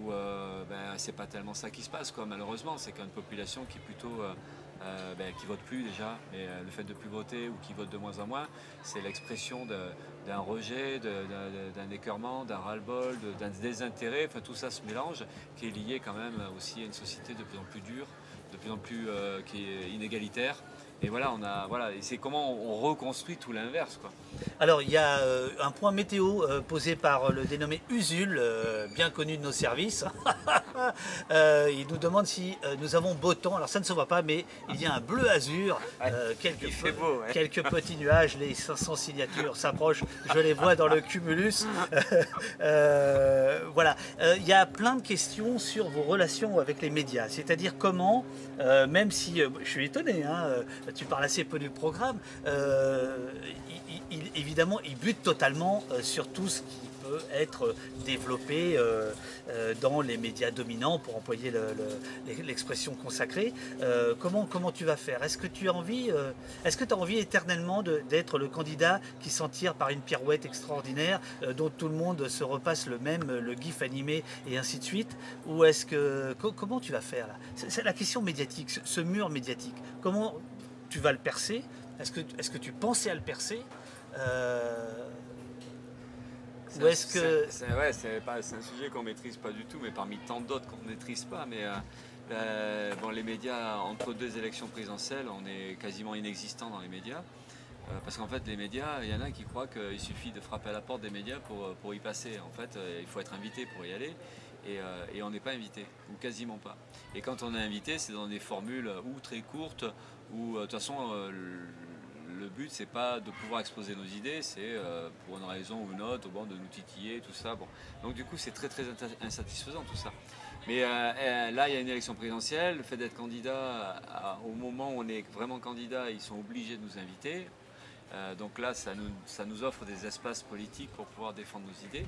où euh, ben, c'est pas tellement ça qui se passe, quoi, malheureusement. C'est qu'une population qui est plutôt. Euh, euh, ben, qui vote plus déjà, et le fait de plus voter ou qui vote de moins en moins, c'est l'expression d'un rejet, d'un écœurement, d'un ras-le-bol, d'un désintérêt, enfin tout ça se mélange, qui est lié quand même aussi à une société de plus en plus dure, de plus en plus qui est inégalitaire, et voilà, on a, voilà, c'est comment on reconstruit tout l'inverse. Quoi. Alors, il y a euh, un point météo euh, posé par le dénommé Usul, euh, bien connu de nos services. il nous demande si nous avons beau temps. Alors, ça ne se voit pas, mais il y a un bleu azur, quelques, quelques petits nuages, les 500 signatures s'approchent, je les vois dans le cumulus. voilà, il y a plein de questions sur vos relations avec les médias, c'est-à-dire comment, même si je suis étonné, hein, tu parles assez peu du programme, euh, évidemment, il bute totalement euh, sur tout ce qui être développé euh, dans les médias dominants, pour employer l'expression consacrée. comment, comment tu vas faire? Est-ce que tu as envie, est-ce que tu as envie éternellement d'être le candidat qui s'en tire par une pirouette extraordinaire, dont tout le monde se repasse le même, le gif animé et ainsi de suite? Ou est-ce que comment tu vas faire là? La question médiatique, ce mur médiatique. Comment tu vas le percer? Est-ce que, est que tu pensais à le percer? Euh, Ou est-ce que... C'est ouais, un sujet qu'on maîtrise pas du tout, mais parmi tant d'autres qu'on ne maîtrise pas. Mais euh, euh, bon, les médias, entre deux élections présidentielles, on est quasiment inexistant dans les médias. parce qu'en fait, les médias, il y en a qui croient qu'il suffit de frapper à la porte des médias pour, pour y passer. En fait, il faut être invité pour y aller. Et, on n'est pas invité, ou quasiment pas. Et quand on est invité, c'est dans des formules ou très courtes, euh, de toute façon euh, le but c'est pas de pouvoir exposer nos idées, c'est euh, pour une raison ou une autre, bon, de nous titiller, tout ça. Bon. Donc du coup c'est très très insatisfaisant tout ça. Mais là il y a une élection présidentielle, le fait d'être candidat, au moment où on est vraiment candidat, ils sont obligés de nous inviter. donc là ça nous, ça nous offre des espaces politiques pour pouvoir défendre nos idées.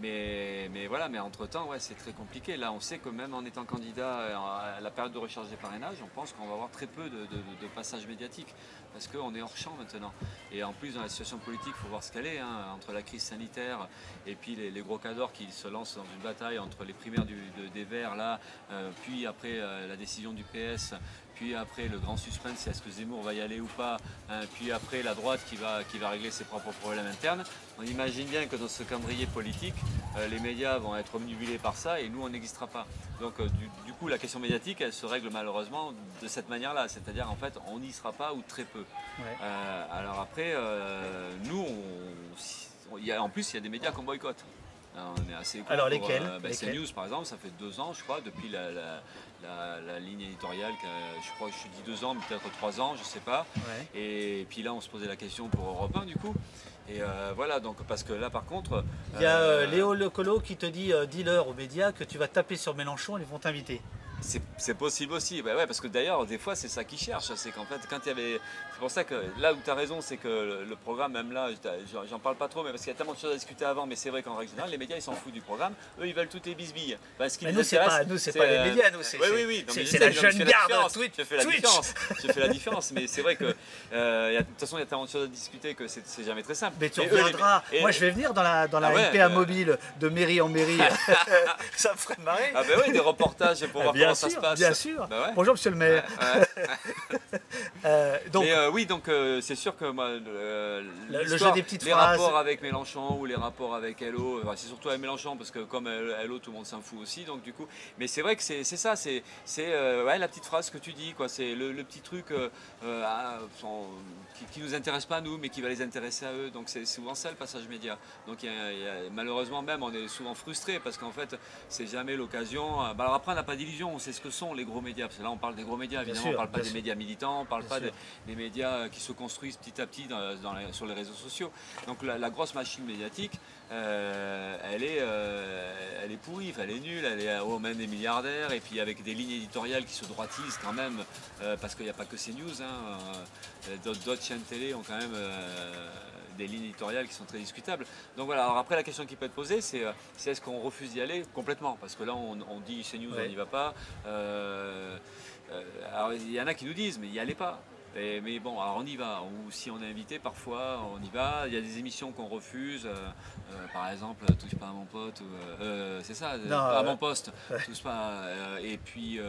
Mais, mais voilà, mais entre-temps, ouais, c'est très compliqué. Là, on sait que même en étant candidat à la période de recherche des parrainages, on pense qu'on va avoir très peu de, de, passages médiatiques parce qu'on est hors champ maintenant. Et en plus, dans la situation politique, il faut voir ce qu'elle est, hein, entre la crise sanitaire et puis les, gros cadors qui se lancent dans une bataille entre les primaires des Verts, là, euh, puis après euh, la décision du PS puis après le grand suspense, c'est est-ce que Zemmour va y aller ou pas, hein. puis après la droite qui va, qui va régler ses propres problèmes internes. On imagine bien que dans ce calendrier politique, euh, les médias vont être omnibulés par ça et nous on n'existera pas. Donc euh, du, coup la question médiatique elle se règle malheureusement de cette manière-là, c'est-à-dire en fait on n'y sera pas ou très peu. Euh, alors après nous, en plus il y a des médias qu'on boycotte. On est assez Alors lesquels, bah, CNews par exemple, ça fait deux ans, je crois, depuis la, la, ligne éditoriale, je crois que je dis deux ans, mais peut-être trois ans, je sais pas. Et, puis là, on se posait la question pour Europe 1 du coup. Et voilà, donc parce que là par contre. Il y a Léo Lecolo qui te dit, dis-leur aux médias que tu vas taper sur Mélenchon, ils vont t'inviter. C'est possible aussi, bah ouais, parce que d'ailleurs, des fois, c'est ça qu'ils cherchent. C'est qu'en fait, quand il y avait. C'est pour ça que là où tu as raison, c'est que le, programme, même là, j'en parle pas trop, mais parce qu'il y a tellement de choses à discuter avant, mais c'est vrai qu'en règle générale, les médias, ils s'en foutent du programme. Eux, ils veulent toutes les bisbilles. Parce qu'ils nous, c'est pas, nous, c'est pas les médias, nous, c'est oui, oui, la jeune garde Twitch. Je fais la différence. Je fais la différence, mais c'est vrai que, euh, de toute façon, il y a tellement de choses à discuter que c'est jamais très simple. Mais tu reviendras. Moi, je vais venir dans la, dans la ah mobile de mairie en mairie. ça me ferait marrer. Ah, ben oui, des reportages pour voir comment ça se passe. Bien sûr. Bah Bonjour, monsieur le maire. Euh, donc, euh, oui, donc euh, c'est sûr que moi, le, jeu des petites les rapports avec Mélenchon ou les rapports avec Hello, c'est surtout avec Mélenchon parce que comme Hello, tout le monde s'en fout aussi. Donc du coup, mais c'est vrai que c'est ça, c'est ouais, la petite phrase que tu dis, quoi. C'est le, petit truc qui, ne nous intéresse pas à nous, mais qui va les intéresser à eux. Donc c'est souvent ça le passage média. Donc malheureusement même, on est souvent frustré parce qu'en fait, c'est jamais l'occasion. Bah, alors après, on n'a pas d'illusion, sait ce que sont les gros médias. Parce que là, on parle des gros médias, évidemment, on ne parle pas des médias militants, on ne parle pas des, médias qui se construisent petit à petit sur les réseaux sociaux. Donc la, grosse machine médiatique, euh, elle, est, euh, elle est pourrie, elle est nulle, elle est au même des milliardaires, et puis avec des lignes éditoriales qui se droitisent quand même, euh, parce qu'il n'y a pas que ces news, hein, d'autres chaînes télé ont quand même des lignes éditoriales qui sont très discutables. Donc voilà, alors après la question qui peut être posée, c'est est-ce qu'on refuse d'y aller complètement? Parce que là, on, dit CNews, news on n'y va pas. Euh, euh, alors il y en a qui nous disent, mais n'y allez pas mais bon, alors on y va. Ou si on est invité, parfois on y va. Il y a des émissions qu'on refuse. Euh, euh, par exemple, touche pas à mon pote. Euh, c'est ça, à mon poste. Touche pas. et puis,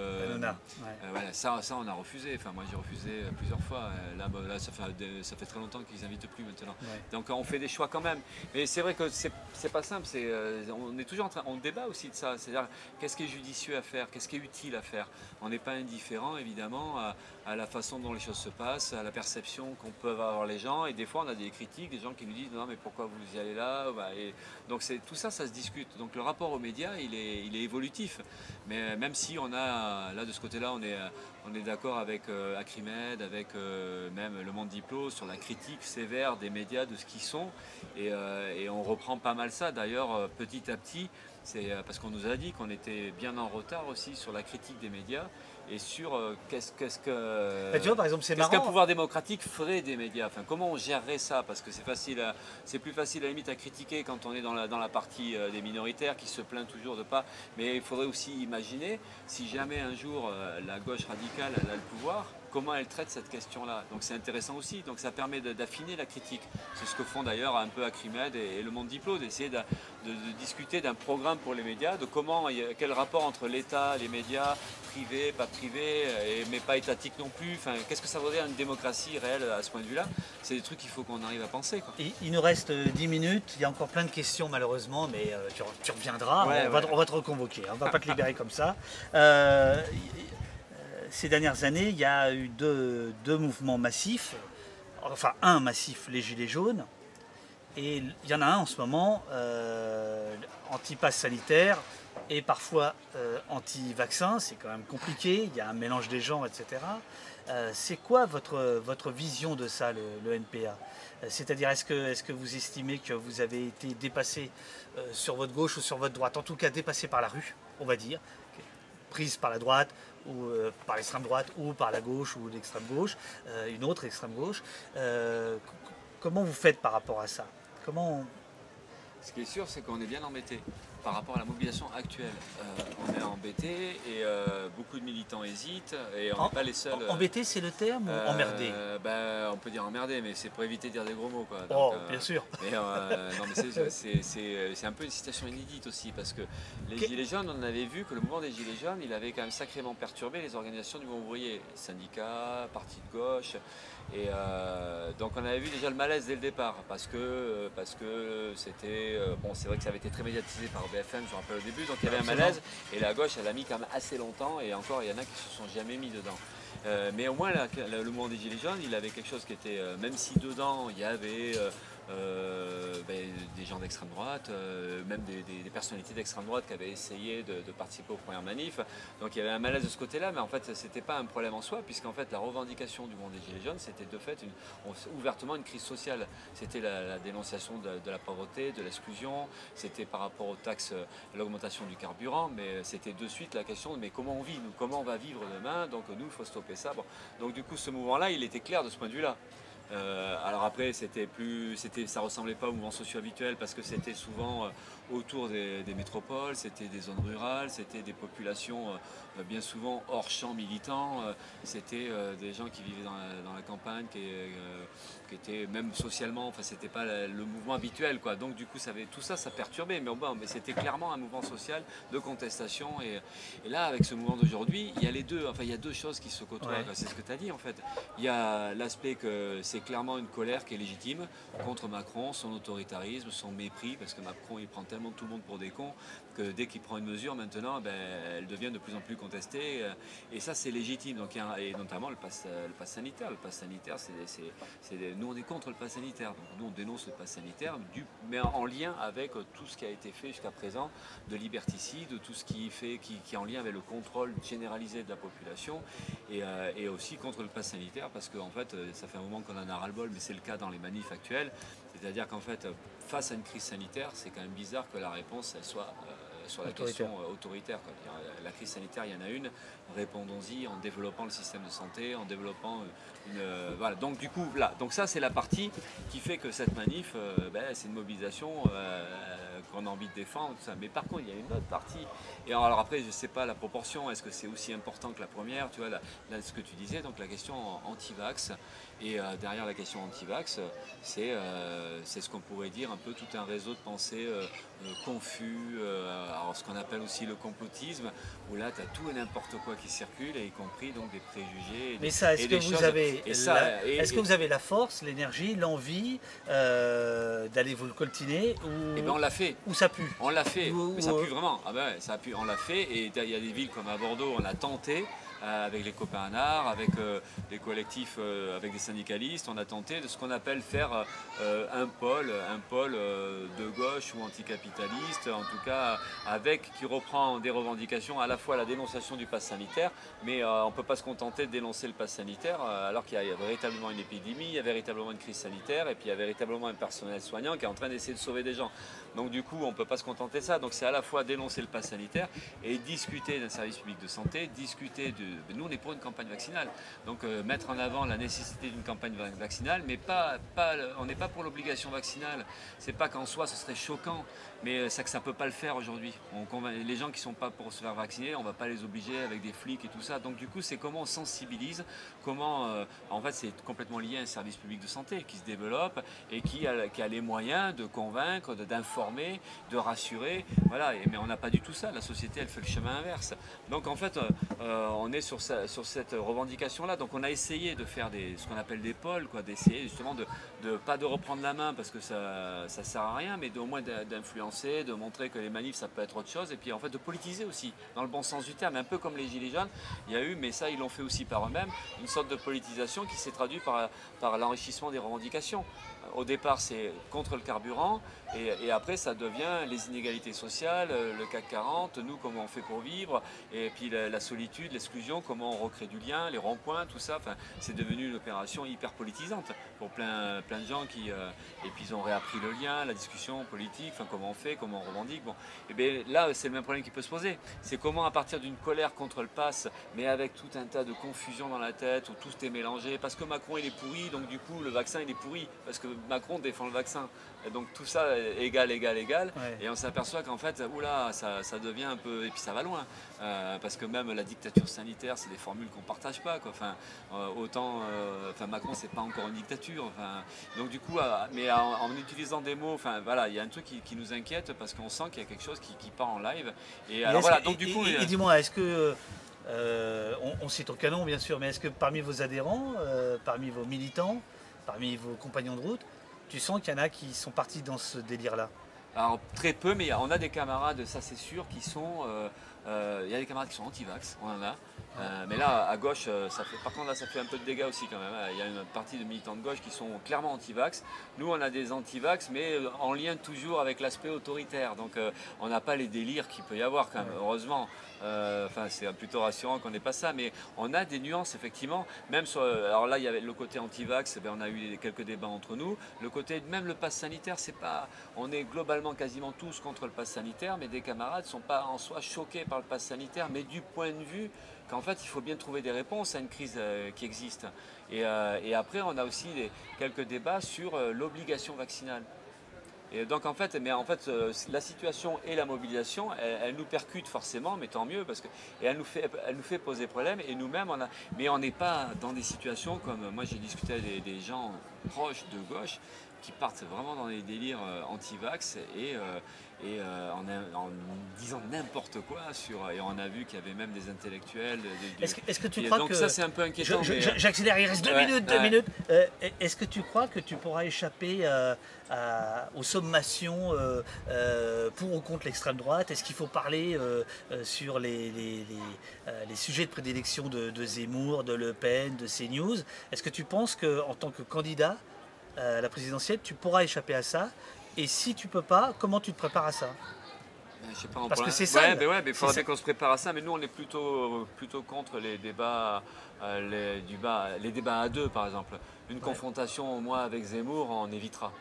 voilà, ça, ça, on a refusé. Enfin, moi j'ai refusé plusieurs fois. Là, bah, là ça, fait, ça fait très longtemps qu'ils n'invitent plus maintenant. Donc on fait des choix quand même. Mais c'est vrai que c'est pas simple. C'est, on est toujours en train, on débat aussi de ça. C'est-à-dire, qu'est-ce qui est judicieux à faire? Qu'est-ce qui est utile à faire? On n'est pas indifférent, évidemment, à, à la façon dont les choses se passe, à la perception qu'on peut avoir les gens. Et des fois, on a des critiques, des gens qui nous disent non, mais pourquoi vous y allez là? Bah, et Donc tout ça, ça se discute. Donc le rapport aux médias, il est, il est évolutif. Mais même si on a, là de ce côté-là, on est, on est d'accord avec euh, Acrimed, avec euh, même le Monde Diplo sur la critique sévère des médias, de ce qu'ils sont. Et, euh, et, on reprend pas mal ça d'ailleurs petit à petit. C'est parce qu'on nous a dit qu'on était bien en retard aussi sur la critique des médias et sur euh, qu'est-ce que bah, tu vois par exemple c'est qu'un pouvoir démocratique ferait des médias? Enfin comment on gérerait ça? Parce que c'est facile c'est plus facile à la limite à critiquer quand on est dans la, dans la partie euh, des minoritaires qui se plaint toujours de pas. Mais il faudrait aussi imaginer si jamais un jour euh, la gauche radicale a le pouvoir comment elle traite cette question-là. Donc c'est intéressant aussi, donc ça permet d'affiner la critique. C'est ce que font d'ailleurs un peu Acrimed et, le Monde Diplo, d'essayer de, discuter d'un programme pour les médias, de comment, quel rapport entre l'État, les médias, privés, pas privés, mais pas étatiques non plus. Enfin, qu'est-ce que ça voudrait une démocratie réelle à ce point de vue-là? C'est des trucs qu'il faut qu'on arrive à penser. Il, nous reste 10 euh, minutes, il y a encore plein de questions malheureusement, mais euh, tu, reviendras, on, Va, te reconvoquer, hein. on ne va pas te libérer comme ça. Euh, ces dernières années, il y a eu deux, mouvements massifs, enfin un massif, les Gilets jaunes, et il y en a un en ce moment, euh, anti-pass sanitaire et parfois euh, anti-vaccin, c'est quand même compliqué, il y a un mélange des gens, etc. Euh, c'est quoi votre, vision de ça, le, NPA C'est-à-dire, est-ce que, est que vous estimez que vous avez été dépassé sur votre gauche ou sur votre droite, en tout cas dépassé par la rue, on va dire, prise par la droite, ou euh, par l'extrême droite ou par la gauche ou l'extrême gauche, euh, une autre extrême gauche. Euh, comment vous faites par rapport à ça? Comment Ce qui est sûr, c'est qu'on est bien embêté par rapport à la mobilisation actuelle. Euh, on est embêté et euh, beaucoup de militants hésitent et on n'est pas les seuls. Euh, embêté, c'est le terme ou emmerdé ben, On peut dire emmerdé, mais c'est pour éviter de dire des gros mots. Quoi. oh, bien sûr. c'est un peu une situation inédite aussi parce que les Gilets jaunes, on avait vu que le mouvement des Gilets jaunes, il avait quand même sacrément perturbé les organisations du mouvement ouvrier, syndicats, partis de gauche. Et donc on avait vu déjà le malaise dès le départ parce que parce que c'était bon c'est vrai que ça avait été très médiatisé par BFM, je me rappelle au début, donc il y avait un malaise, et la gauche, elle a mis quand même assez longtemps, et encore, il y en a qui se sont jamais mis dedans. Euh, mais au moins, le mouvement des Gilets jaunes, il avait quelque chose qui était, euh, même si dedans, il y avait ben, des gens d'extrême droite, même des, personnalités d'extrême droite qui avaient essayé de, participer aux premières manifs. Donc il y avait un malaise de ce côté-là, mais en fait ce n'était pas un problème en soi, puisqu'en fait la revendication du monde des Gilets jaunes, c'était de fait ouvertement une crise sociale. C'était la, dénonciation de, la pauvreté, de l'exclusion, c'était par rapport aux taxes, l'augmentation du carburant, mais c'était de suite la question de mais comment on vit, nous, comment on va vivre demain, donc nous il faut stopper ça. Donc du coup ce mouvement-là, il était clair de ce point de vue-là. Euh, alors après, c'était plus, c'était, ça ressemblait pas au mouvement socio habituel parce que c'était souvent euh, autour des, métropoles, c'était des zones rurales, c'était des populations euh, bien souvent hors champ militant, c'était des gens qui vivaient dans la, campagne, qui, qui, étaient même socialement, enfin c'était pas le mouvement habituel quoi. Donc du coup, ça avait, tout ça, ça perturbait, mais bon, mais c'était clairement un mouvement social de contestation et, là, avec ce mouvement d'aujourd'hui, il y a les deux, enfin il y a deux choses qui se côtoient. C'est ce que tu as dit en fait. Il y a l'aspect que c'est clairement une colère qui est légitime contre Macron, son autoritarisme, son mépris, parce que Macron il prend tellement tout le monde pour des cons que dès qu'il prend une mesure maintenant, ben, elle devient de plus en plus contestée. Et ça c'est légitime, donc, et notamment le pass, le pass sanitaire. Le pass sanitaire, c'est, nous on est contre le pass sanitaire, donc nous on dénonce le pass sanitaire, mais en lien avec tout ce qui a été fait jusqu'à présent de liberticide, tout ce qui, est en lien avec le contrôle généralisé de la population, et, euh, aussi contre le pass sanitaire, parce qu'en fait ça fait un moment qu'on en a ras-le-bol, mais c'est le cas dans les manifs actuels. C'est-à-dire qu'en fait, face à une crise sanitaire, c'est quand même bizarre que la réponse elle soit euh, sur la question euh, autoritaire. La crise sanitaire, il y en a une. Répondons-y en développant le système de santé, en développant une. voilà. Donc du coup, là, donc ça c'est la partie qui fait que cette manif, ben, c'est une mobilisation qu'on a envie de défendre. ça. Mais par contre, il y a une autre partie. Et alors après, je ne sais pas la proportion. Est-ce que c'est aussi important que la première Tu vois, là, ce que tu disais, donc la question anti-vax. Et euh, derrière la question anti-vax, euh, c'est ce qu'on pourrait dire un peu tout un réseau de pensée euh, confus, alors ce qu'on appelle aussi le complotisme, où là tu as tout et n'importe quoi qui circule, et y compris donc des préjugés. Mais ça, est-ce que, vous avez est-ce que vous avez la force, l'énergie, l'envie d'aller vous le coltiner ou... Eh ben on l'a fait. Ou ça pue? On l'a fait, mais ça pue vraiment. Ah ben, ça pue, on l'a fait, et il y a des villes comme à Bordeaux, on a tenté. Euh, avec les copains avec euh, des collectifs, euh, avec des syndicalistes, on a tenté de ce qu'on appelle faire un pôle, un pôle de gauche ou anticapitaliste, en tout cas avec qui reprend des revendications à la fois la dénonciation du pass sanitaire, mais on ne peut pas se contenter de dénoncer le pass sanitaire alors qu'il y a véritablement une épidémie, il y a véritablement une crise sanitaire et puis il y a véritablement un personnel soignant qui est en train d'essayer de sauver des gens. Donc du coup, on ne peut pas se contenter de ça. Donc c'est à la fois dénoncer le pass sanitaire et discuter d'un service public de santé, discuter de nous, on est pour une campagne vaccinale. Donc euh, mettre en avant la nécessité d'une campagne vaccinale, mais pas, pas on n'est pas pour l'obligation vaccinale. C'est pas qu'en soi ce serait choquant, mais c'est que ça peut pas le faire aujourd'hui. Les gens qui ne sont pas pour se faire vacciner, on ne va pas les obliger avec des flics et tout ça. Donc du coup, c'est comment on sensibilise, comment, euh, en fait, c'est complètement lié à un service public de santé qui se développe et qui a, les moyens de convaincre, d'informer, de, rassurer. Voilà, mais on n'a pas du tout ça. La société, elle fait le chemin inverse. Donc en fait, euh, on est sur sur, cette revendication-là. Donc on a essayé de faire des, ce qu'on appelle des pôles, d'essayer justement de, de, pas de reprendre la main parce que ça ne sert à rien, mais au moins d'influencer, de montrer que les manifs ça peut être autre chose, et puis en fait de politiser aussi, dans le bon sens du terme, un peu comme les Gilets jaunes, il y a eu, mais ça ils l'ont fait aussi par eux-mêmes, une sorte de politisation qui s'est traduite par, par l'enrichissement des revendications. Au départ c'est contre le carburant, et, après ça devient les inégalités sociales, le CAC 40, nous comment on fait pour vivre, et puis la, solitude, l'exclusion, comment on recrée du lien, les ronds-points, tout ça. Enfin, c'est devenu une opération hyper politisante pour plein, plein de gens qui. Euh, et puis ils ont réappris le lien, la discussion politique, enfin, comment on fait, comment on revendique. Bon, et bien là, c'est le même problème qui peut se poser. C'est comment, à partir d'une colère contre le pass, mais avec tout un tas de confusion dans la tête, où tout est mélangé, parce que Macron il est pourri, donc du coup le vaccin il est pourri, parce que Macron défend le vaccin. Et donc tout ça égal, égal, égal. Et on s'aperçoit qu'en fait, oula, ça, ça, devient un peu. Et puis ça va loin. Euh, parce que même la dictature sanitaire, c'est des formules qu'on ne partage pas. Quoi. Enfin, euh, autant. Euh, enfin, Macron, c'est pas encore une dictature. Enfin, donc du coup, mais en, utilisant des mots, enfin voilà, il y a un truc qui, nous inquiète parce qu'on sent qu'il y a quelque chose qui, part en live. Et, alors voilà, donc du coup. Et, dis-moi, est-ce que. on, cite au canon bien sûr, mais est-ce que parmi vos adhérents, parmi vos militants, parmi vos compagnons de route, tu sens qu'il y en a qui sont partis dans ce délire-là? Alors très peu, mais on a des camarades, ça c'est sûr, qui sont. Euh, euh, Il y a des camarades qui sont anti-vax, on en a. Euh, mais là, à gauche, euh, ça fait, par contre, là, ça fait un peu de dégâts aussi quand même. hein. Il y a une partie de militants de gauche qui sont clairement anti-vax. Nous, on a des anti-vax, mais en lien toujours avec l'aspect autoritaire. Donc, euh, on n'a pas les délires qu'il peut y avoir quand même, heureusement. Euh, Enfin, c'est plutôt rassurant qu'on n'ait pas ça, mais on a des nuances effectivement. Même sur, alors là, il y avait le côté anti-vax, eh ben, on a eu quelques débats entre nous. Le côté, même le pass sanitaire, c'est pas, on est globalement quasiment tous contre le pass sanitaire, mais des camarades sont pas en soi choqués par le pass sanitaire, mais du point de vue qu'en fait, il faut bien trouver des réponses à une crise euh, qui existe. Et, euh, et après, on a aussi quelques débats sur euh, l'obligation vaccinale. Et donc en fait, mais en fait, la situation et la mobilisation, elle, nous percute forcément, mais tant mieux parce que et elle nous fait, elle nous fait poser problème. Et nous-mêmes, on a, mais on n'est pas dans des situations comme moi j'ai discuté avec des, gens proches de gauche qui partent vraiment dans des délires anti-vax et, et euh, en, en disant n'importe quoi sur. Et on a vu qu'il y avait même des intellectuels. de- Est-ce que, que tu et crois donc que... ça c'est un peu inquiétant. euh, J'accélère, il reste deux Ouais, minutes, deux ouais. minutes. Euh, Est-ce que tu crois que tu pourras échapper euh, à- aux sommations pour ou contre l'extrême droite? Est-ce qu'il faut parler sur les, les- les, les sujets de prédilection de, de Zemmour, de Le Pen, de CNews? Est-ce que tu penses qu'en tant que candidat à la présidentielle, tu pourras échapper à ça? Et si tu peux pas, comment tu te prépares à ça? Je sais pas, on Parce que c'est ça, Ouais, le- mais ouais, mais il c'est faudrait qu'on se prépare à ça. Mais nous, on est plutôt, plutôt contre les débats, euh, les, du bas, les débats à deux, par exemple. Une confrontation, moi, avec Zemmour, on évitera.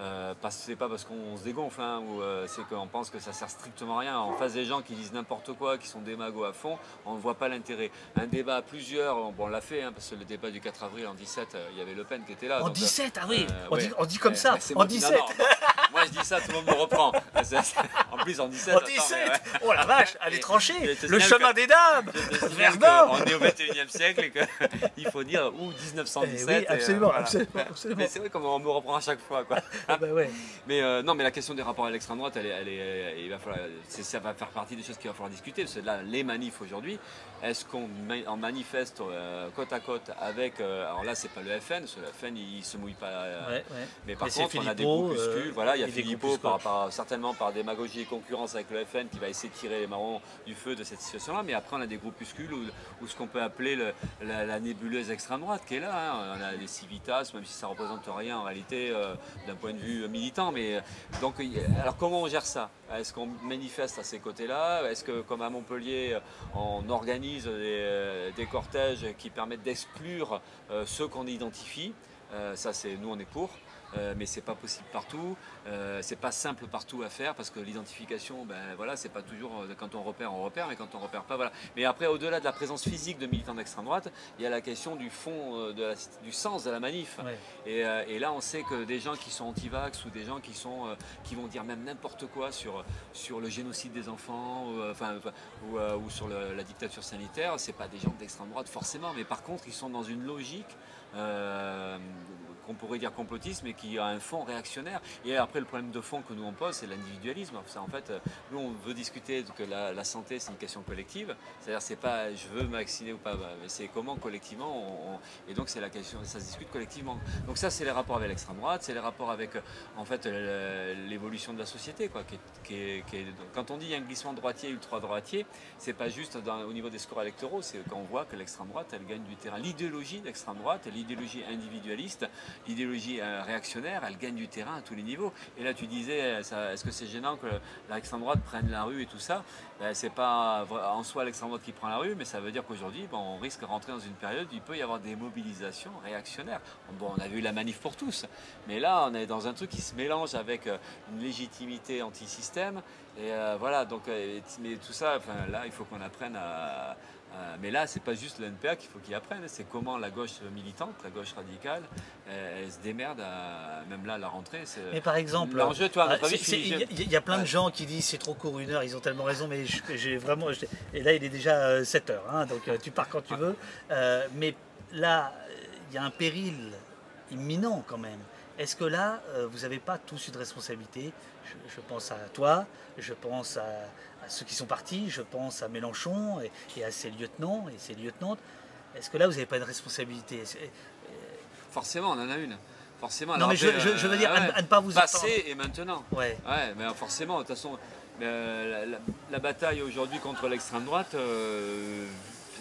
Euh, c'est pas parce qu'on se dégonfle, hein, ou euh, c'est qu'on pense que ça sert strictement à rien. En face des gens qui disent n'importe quoi, qui sont démagos à fond, on ne voit pas l'intérêt. Un débat à plusieurs, bon, on l'a fait, hein, parce que le débat du 4 avril en 17, euh, il y avait Le Pen qui était là. En donc, euh, 17, ah oui, euh, on, ouais. dit, on dit comme Ouais, ça, en moi qui- non, 17 non, non. Moi je dis ça, tout le monde me reprend. En plus en 17. En attends, mais 17 ouais. Oh la vache, allez Et- trancher Le chemin que- des dames Verdun qu'on est au 21e siècle et qu'il faut dire ou 1917. Eh oui, et, absolument, voilà. absolument, absolument. Mais c'est vrai qu'on me reprend à chaque fois. Quoi. Ah bah ouais. Mais euh, non, mais la question des rapports à l'extrême droite, elle est, elle est- elle est- il va falloir, c'est- ça va faire partie des choses qu'il va falloir discuter. Que là, les manifs aujourd'hui, est-ce qu'on en manifeste euh, côte à côte avec. euh, alors là, c'est pas le FN, parce que le FN, il, se mouille pas. ouais, ouais. Mais par Mais c'est contre, on a des groupuscules. voilà, il y a Philippot, par, par- certainement par démagogie et concurrence avec le FN, qui va essayer de tirer les marrons du feu de cette situation-là. Mais après, on a des groupuscules ou, ou ce qu'on peut appeler le- la, la nébuleuse extrême droite qui est là. hein. On a les Civitas, même si ça représente rien en réalité d'un point de vue militant. Mais euh, donc, alors comment on gère ça? Est-ce qu'on manifeste à ces côtés-là? Est-ce que, comme à Montpellier, euh, on organise des, euh, des cortèges qui permettent d'exclure euh, ceux qu'on identifie? Euh, Ça, c'est nous, on est pour. Euh, mais c'est pas possible partout. Euh, c'est pas simple partout à faire parce que l'identification, ben voilà, c'est pas toujours euh, quand on repère, on repère, mais quand on repère pas, voilà. Mais après, au-delà de la présence physique de militants d'extrême droite, il y a la question du fond, euh, de la- du sens de la manif. Ouais. Et, euh, et là, on sait que des gens qui sont anti-vax ou des gens qui sont qui vont dire même n'importe quoi sur sur le génocide des enfants, ou, enfin, ou, ou sur le- la dictature sanitaire, c'est pas des gens d'extrême droite forcément, mais par contre, ils sont dans une logique. euh, qu'on pourrait dire complotiste, mais qui a un fond réactionnaire. Et après, le problème de fond que nous on pose, c'est l'individualisme. En fait, euh, nous on veut discuter que la, santé, c'est une question collective. C'est-à-dire, c'est pas je veux vacciner ou pas, c'est comment collectivement. et donc, c'est la question, ça se discute collectivement. Donc ça, c'est les rapports avec l'extrême droite, c'est les rapports avec, euh, en fait, l'évolution de la société, quoi. quand on dit il y a un glissement droitier, ultra droitier, c'est pas juste au niveau des scores électoraux, c'est quand on voit que l'extrême droite, elle gagne du terrain. L'idéologie d'extrême droite, l'idéologie individualiste, l'idéologie euh, réactionnaire, elle gagne du terrain à tous les niveaux. Et là, tu disais, euh, est-ce que c'est gênant que l'extrême droite prenne la rue et tout ça? Ben, C'est pas en soi l'extrême droite qui prend la rue, mais ça veut dire qu'aujourd'hui, bon, on risque de rentrer dans une période où il peut y avoir des mobilisations réactionnaires. Bon, on a vu la manif pour tous, mais là, on est dans un truc qui se mélange avec euh, une légitimité anti-système. Et voilà, donc, mais tout ça, enfin, là, il faut qu'on apprenne à. À- mais là, c'est pas juste le NPA qu'il faut qu'il apprenne, c'est comment la gauche militante, la gauche radicale, elle, elle se démerde, à, même là, à la rentrée. c'est- Mais par exemple, L'enjeu, toi, ah, il y, a- il y a plein de gens qui disent c'est trop court une heure, ils ont tellement raison, mais j'ai vraiment. et là, il est déjà 7 heures, hein, donc euh, tu pars quand tu veux. Euh, mais là, euh, il y a un péril imminent quand même. Est-ce que là, euh, vous n'avez pas tous une responsabilité? Je, je pense à toi, je pense à, à ceux qui sont partis, je pense à Mélenchon et, et à ses lieutenants et ses lieutenantes. Est-ce que là, vous n'avez pas une responsabilité? C'est- Forcément, on en a une. forcément. Non, mais je, après, je- je veux dire, euh, à, ne- ouais, à ne pas vous Passé et maintenant. Ouais. Ouais, mais forcément, de toute façon, euh, la, la- la bataille aujourd'hui contre l'extrême droite, euh,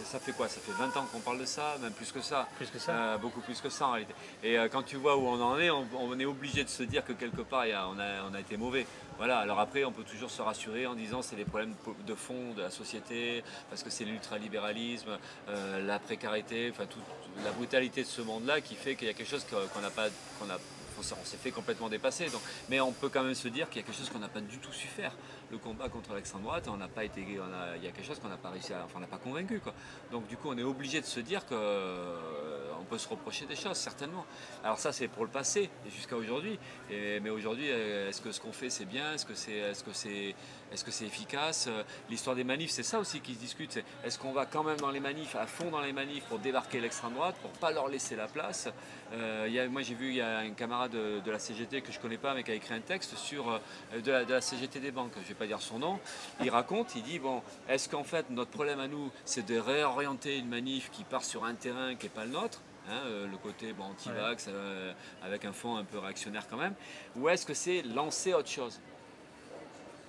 ça fait quoi? Ça fait 20 ans qu'on parle de ça, même plus que ça. Plus que ça. Euh, beaucoup plus que ça en réalité. Et euh, quand tu vois où on en est, on, on est obligé de se dire que quelque part y a- on, a, on a été mauvais. Voilà, alors après on peut toujours se rassurer en disant c'est les problèmes de fond de la société, parce que c'est l'ultralibéralisme, euh, la précarité, enfin toute la brutalité de ce monde-là qui fait qu'il y a quelque chose qu'on n'a pas. s'est on s'est fait complètement dépasser. Donc, mais on peut quand même se dire qu'il y a quelque chose qu'on n'a pas du tout su faire. Le combat contre l'extrême droite, on n'a pas été, on a- il y a quelque chose qu'on n'a pas réussi à, enfin on n'a pas convaincu quoi. Donc du coup on est obligé de se dire que euh, on peut se reprocher des choses certainement. Alors ça c'est pour le passé jusqu'à aujourd'hui. Mais aujourd'hui euh, est-ce que ce qu'on fait c'est bien? Est-ce que c'est est-ce que c'est est-ce que c'est efficace? Euh, L'histoire des manifs c'est ça aussi qui se discute. Est-ce qu'on va quand même dans les manifs à fond dans les manifs pour débarquer l'extrême droite pour pas leur laisser la place? Moi j'ai vu il y a un camarade de, la CGT que je connais pas mais qui a écrit un texte sur de la, de la CGT des banques. Je vais pas dire son nom. Il raconte, il dit bon, est-ce qu'en fait notre problème à nous, c'est de réorienter une manif qui part sur un terrain qui n'est pas le nôtre hein, euh, le côté bon, anti-vax, euh, avec un fond un peu réactionnaire quand même, ou est-ce que c'est lancer autre chose?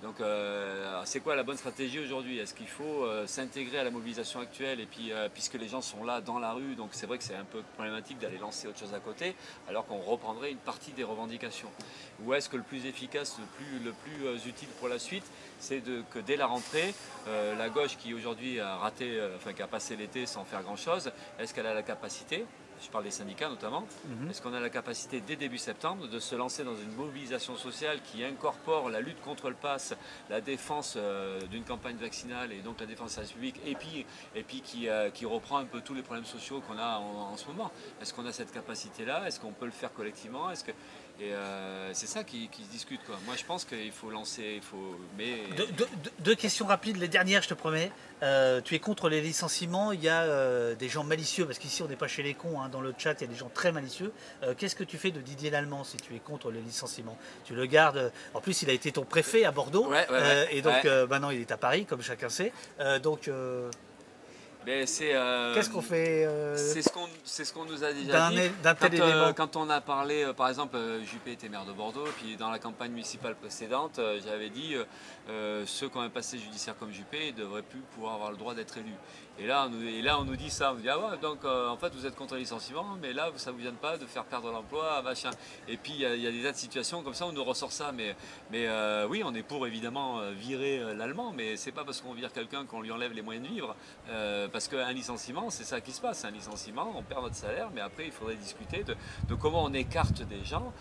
Donc, euh, c'est quoi la bonne stratégie aujourd'hui? Est-ce qu'il faut euh, s'intégrer à la mobilisation actuelle et puis, euh, puisque les gens sont là dans la rue, donc c'est vrai que c'est un peu problématique d'aller lancer autre chose à côté, alors qu'on reprendrait une partie des revendications. Ou est-ce que le plus efficace, le plus, le plus utile pour la suite, c'est que dès la rentrée, la gauche qui aujourd'hui a raté, enfin qui a passé l'été sans faire grand-chose, est-ce qu'elle a la capacité je parle des syndicats notamment. Mhm. Est-ce qu'on a la capacité dès début septembre de se lancer dans une mobilisation sociale qui incorpore la lutte contre le pass, la défense euh, d'une campagne vaccinale et donc la défense de la République et puis, et puis qui, euh, qui reprend un peu tous les problèmes sociaux qu'on a en, en ce moment? Est-ce qu'on a cette capacité-là? Est-ce qu'on peut le faire collectivement? Est-ce que... Et euh, c'est ça qui, qui se discute. Quoi. Moi je pense qu'il faut lancer, il faut... Mais... Deux, questions rapides, les dernières, je te promets. Euh, tu es contre les licenciements, il y a euh, des gens malicieux, parce qu'ici on n'est pas chez les cons, hein, dans le chat il y a des gens très malicieux. Qu'est-ce que tu fais de Didier Lallemand si tu es contre les licenciements? Tu le gardes, en plus il a été ton préfet à Bordeaux, Ouais, ouais, ouais. et donc maintenant il est à Paris, comme chacun sait. Donc c'est, euh, qu'est-ce qu'on fait euh, C'est ce qu'on ce nous a déjà dit. Quand, tel euh, quand on a parlé, par exemple, Juppé était maire de Bordeaux, puis dans la campagne municipale précédente, j'avais dit euh, ceux qui ont un passé judiciaire comme Juppé ne devraient plus pouvoir avoir le droit d'être élus. Et là, on nous, dit ça, on nous dit ah ouais, donc euh, en fait vous êtes contre les licenciements, mais là ça vous vient pas de faire perdre l'emploi, machin. Et puis il y, a- des tas de situations comme ça, on nous ressort ça, mais, euh, oui, on est pour évidemment virer l'allemand, mais c'est pas parce qu'on vire quelqu'un qu'on lui enlève les moyens de vivre, parce qu'un licenciement, c'est ça qui se passe, un licenciement, on perd notre salaire, mais après il faudrait discuter de, de comment on écarte des gens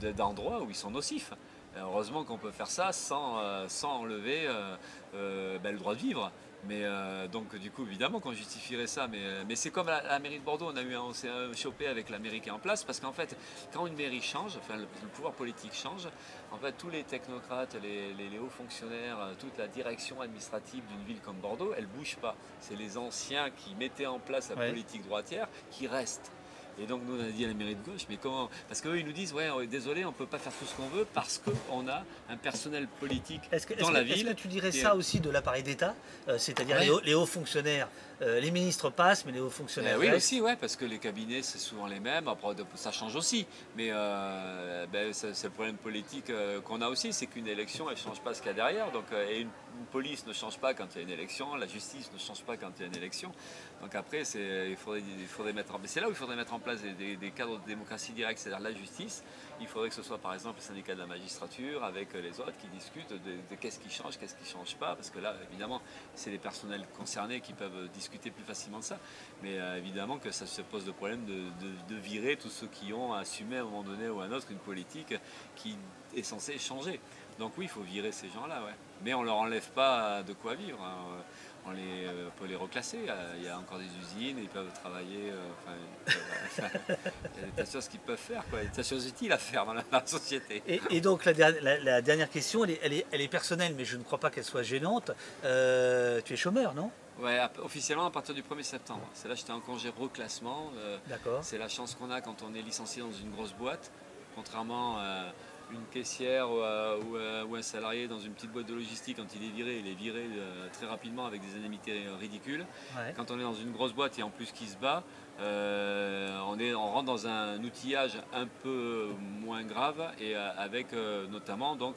de- d'endroits où ils sont nocifs. Heureusement qu'on peut faire ça sans, euh, sans enlever euh, euh, ben, le droit de vivre. Mais euh, donc du coup évidemment qu'on justifierait ça, mais, mais c'est comme la, la mairie de Bordeaux, on a eu un, on s'est chopé avec la mairie qui est en place, parce qu'en fait quand une mairie change, enfin le, le pouvoir politique change, en fait tous les technocrates, les, les- les hauts fonctionnaires, toute la direction administrative d'une ville comme Bordeaux, elle bouge pas. C'est les anciens qui mettaient en place la Ouais. politique droitière qui restent. Et donc nous on a dit à la mairie de gauche, mais comment Parce qu'eux ils nous disent, ouais désolé, on peut pas faire tout ce qu'on veut parce qu'on a un personnel politique Est-ce que, dans la que- est-ce ville. que tu dirais et- ça aussi de l'appareil d'État Euh, C'est-à-dire Ouais. les, hauts, les hauts fonctionnaires, euh, les ministres passent, mais les hauts Eh fonctionnaires oui restent. aussi, ouais, parce que les cabinets c'est souvent les mêmes. Après, ça change aussi, mais euh, ben, c'est le problème politique qu'on a aussi, c'est qu'une élection elle change pas ce qu'il y a derrière. Donc, et une, une police ne change pas quand il y a une élection, la justice ne change pas quand il y a une élection. Donc après, c'est il faudrait, mettre en, c'est là où il faudrait mettre en place des, cadres de démocratie directe, c'est-à-dire la justice. Il faudrait que ce soit par exemple le syndicat de la magistrature avec les autres qui discutent de, qu'est-ce qui change, qu'est-ce qui change pas, parce que là, évidemment, c'est les personnels concernés qui peuvent discuter plus facilement de ça. Mais euh, évidemment que ça se pose le problème de, virer tous ceux qui ont assumé à un moment donné ou à un autre une politique qui est censée changer. Donc oui, il faut virer ces gens-là. Mais on leur enlève pas de quoi vivre. hein. On les, peut les reclasser. Euh, Il y a encore des usines, ils peuvent travailler. euh, enfin, il y a des tas de choses qu'ils peuvent faire, quoi. Il y a des tas de choses utiles à faire dans la, dans la société. Et, et donc la, la- la dernière question, elle est, elle est- elle est personnelle, mais je ne crois pas qu'elle soit gênante. Euh, tu es chômeur, non? Ouais, officiellement à partir du 1er septembre. C'est là j'étais en congé reclassement. D'accord. C'est la chance qu'on a quand on est licencié dans une grosse boîte, contrairement à une caissière ou, à- ou à- ou un salarié dans une petite boîte de logistique, quand il est viré, il est viré euh, très rapidement avec des indemnités euh, ridicules. Ouais. Quand on est dans une grosse boîte et en plus qui se bat, on, est, on rentre dans un outillage un peu moins grave et avec notamment donc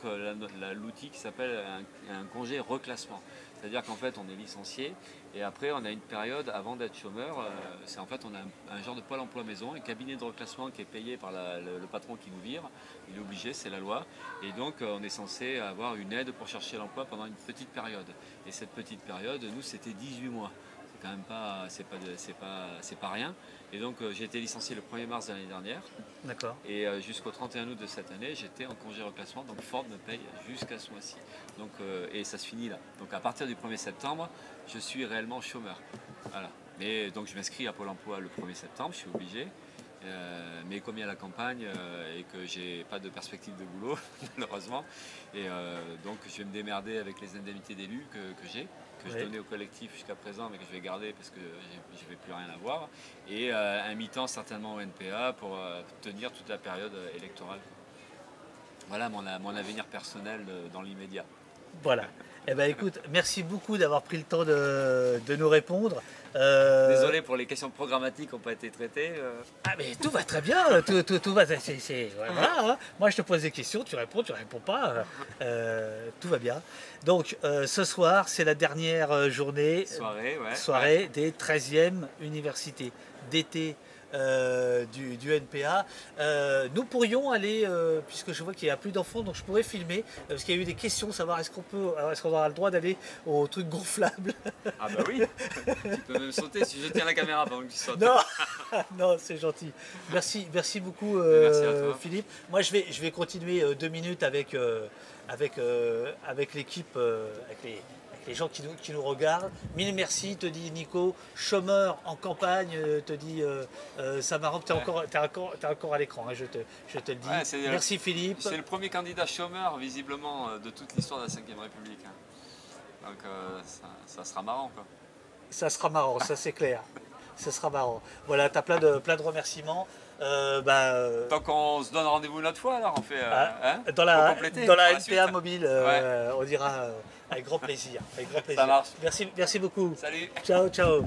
l'outil qui s'appelle un, congé reclassement. C'est-à-dire qu'en fait on est licencié et après, on a une période avant d'être chômeur. Euh, c'est en fait, on a un, genre de pôle emploi maison, un cabinet de reclassement qui est payé par le, patron qui nous vire. Il est obligé, c'est la loi. Et donc, euh, on est censé avoir une aide pour chercher l'emploi pendant une petite période. Et cette petite période, nous, c'était 18 mois quand même pas, c'est pas, c'est pas, c'est pas rien. Et donc euh, j'ai été licencié le 1er mars de l'année dernière. D'accord. Et euh, jusqu'au 31 août de cette année, j'étais en congé reclassement. Donc Ford me paye jusqu'à ce mois-ci. Donc euh, et ça se finit là. Donc à partir du 1er septembre, je suis réellement chômeur. Voilà. Mais donc je m'inscris à Pôle Emploi le 1er septembre, je suis obligé. mais comme il y a la campagne et que j'ai pas de perspective de boulot, malheureusement, et donc je vais me démerder avec les indemnités d'élus que j'ai que je donnais au collectif jusqu'à présent, mais que je vais garder parce que je ne vais plus rien avoir. Et euh, un mi-temps certainement au NPA pour euh, tenir toute la période euh, électorale. Voilà mon, mon avenir personnel dans l'immédiat. Voilà. Eh ben écoute, merci beaucoup d'avoir pris le temps de, nous répondre. Euh, Désolé pour les questions programmatiques qui n'ont pas été traitées. Euh. Ah mais tout va très bien, tout, tout, va. C'est, voilà, hein. Moi je te pose des questions, tu réponds, tu réponds pas, euh, tout va bien. Donc ce soir c'est la dernière journée, soirée, soirée des 13e universités d'été euh, du, NPA. Euh, nous pourrions aller, euh, puisque je vois qu'il n'y a plus d'enfants, donc je pourrais filmer, parce qu'il y a eu des questions, savoir est-ce qu'on peut, est-ce qu'on aura le droit d'aller au truc gonflable Ah bah oui, tu peux même sauter si je tiens la caméra pendant que tu sautes. Non, non c'est gentil. Merci, merci beaucoup Philippe. Moi je vais, je vais continuer deux minutes avec, avec, avec l'équipe, avec les les gens qui nous, qui nous, regardent. Mille merci, te dit Nico. Chômeur en campagne, euh, te dit euh, euh, tu es, encore, encore, encore à l'écran, hein, je, te, je te le dis. merci Philippe. C'est le premier candidat chômeur, visiblement, euh, de toute l'histoire de la Ve République. Hein. Donc ça, sera marrant. Quoi. Ça sera marrant, ça c'est clair. ça sera marrant. Voilà, tu as plein de, plein de remerciements. Euh, bah, Tant qu'on se donne rendez-vous une autre fois, alors on fait. Ah, hein, dans la, dans la NPA mobile, on dira. Avec grand plaisir. Avec grand plaisir. Ça marche. Merci, merci beaucoup. Salut. Ciao, ciao.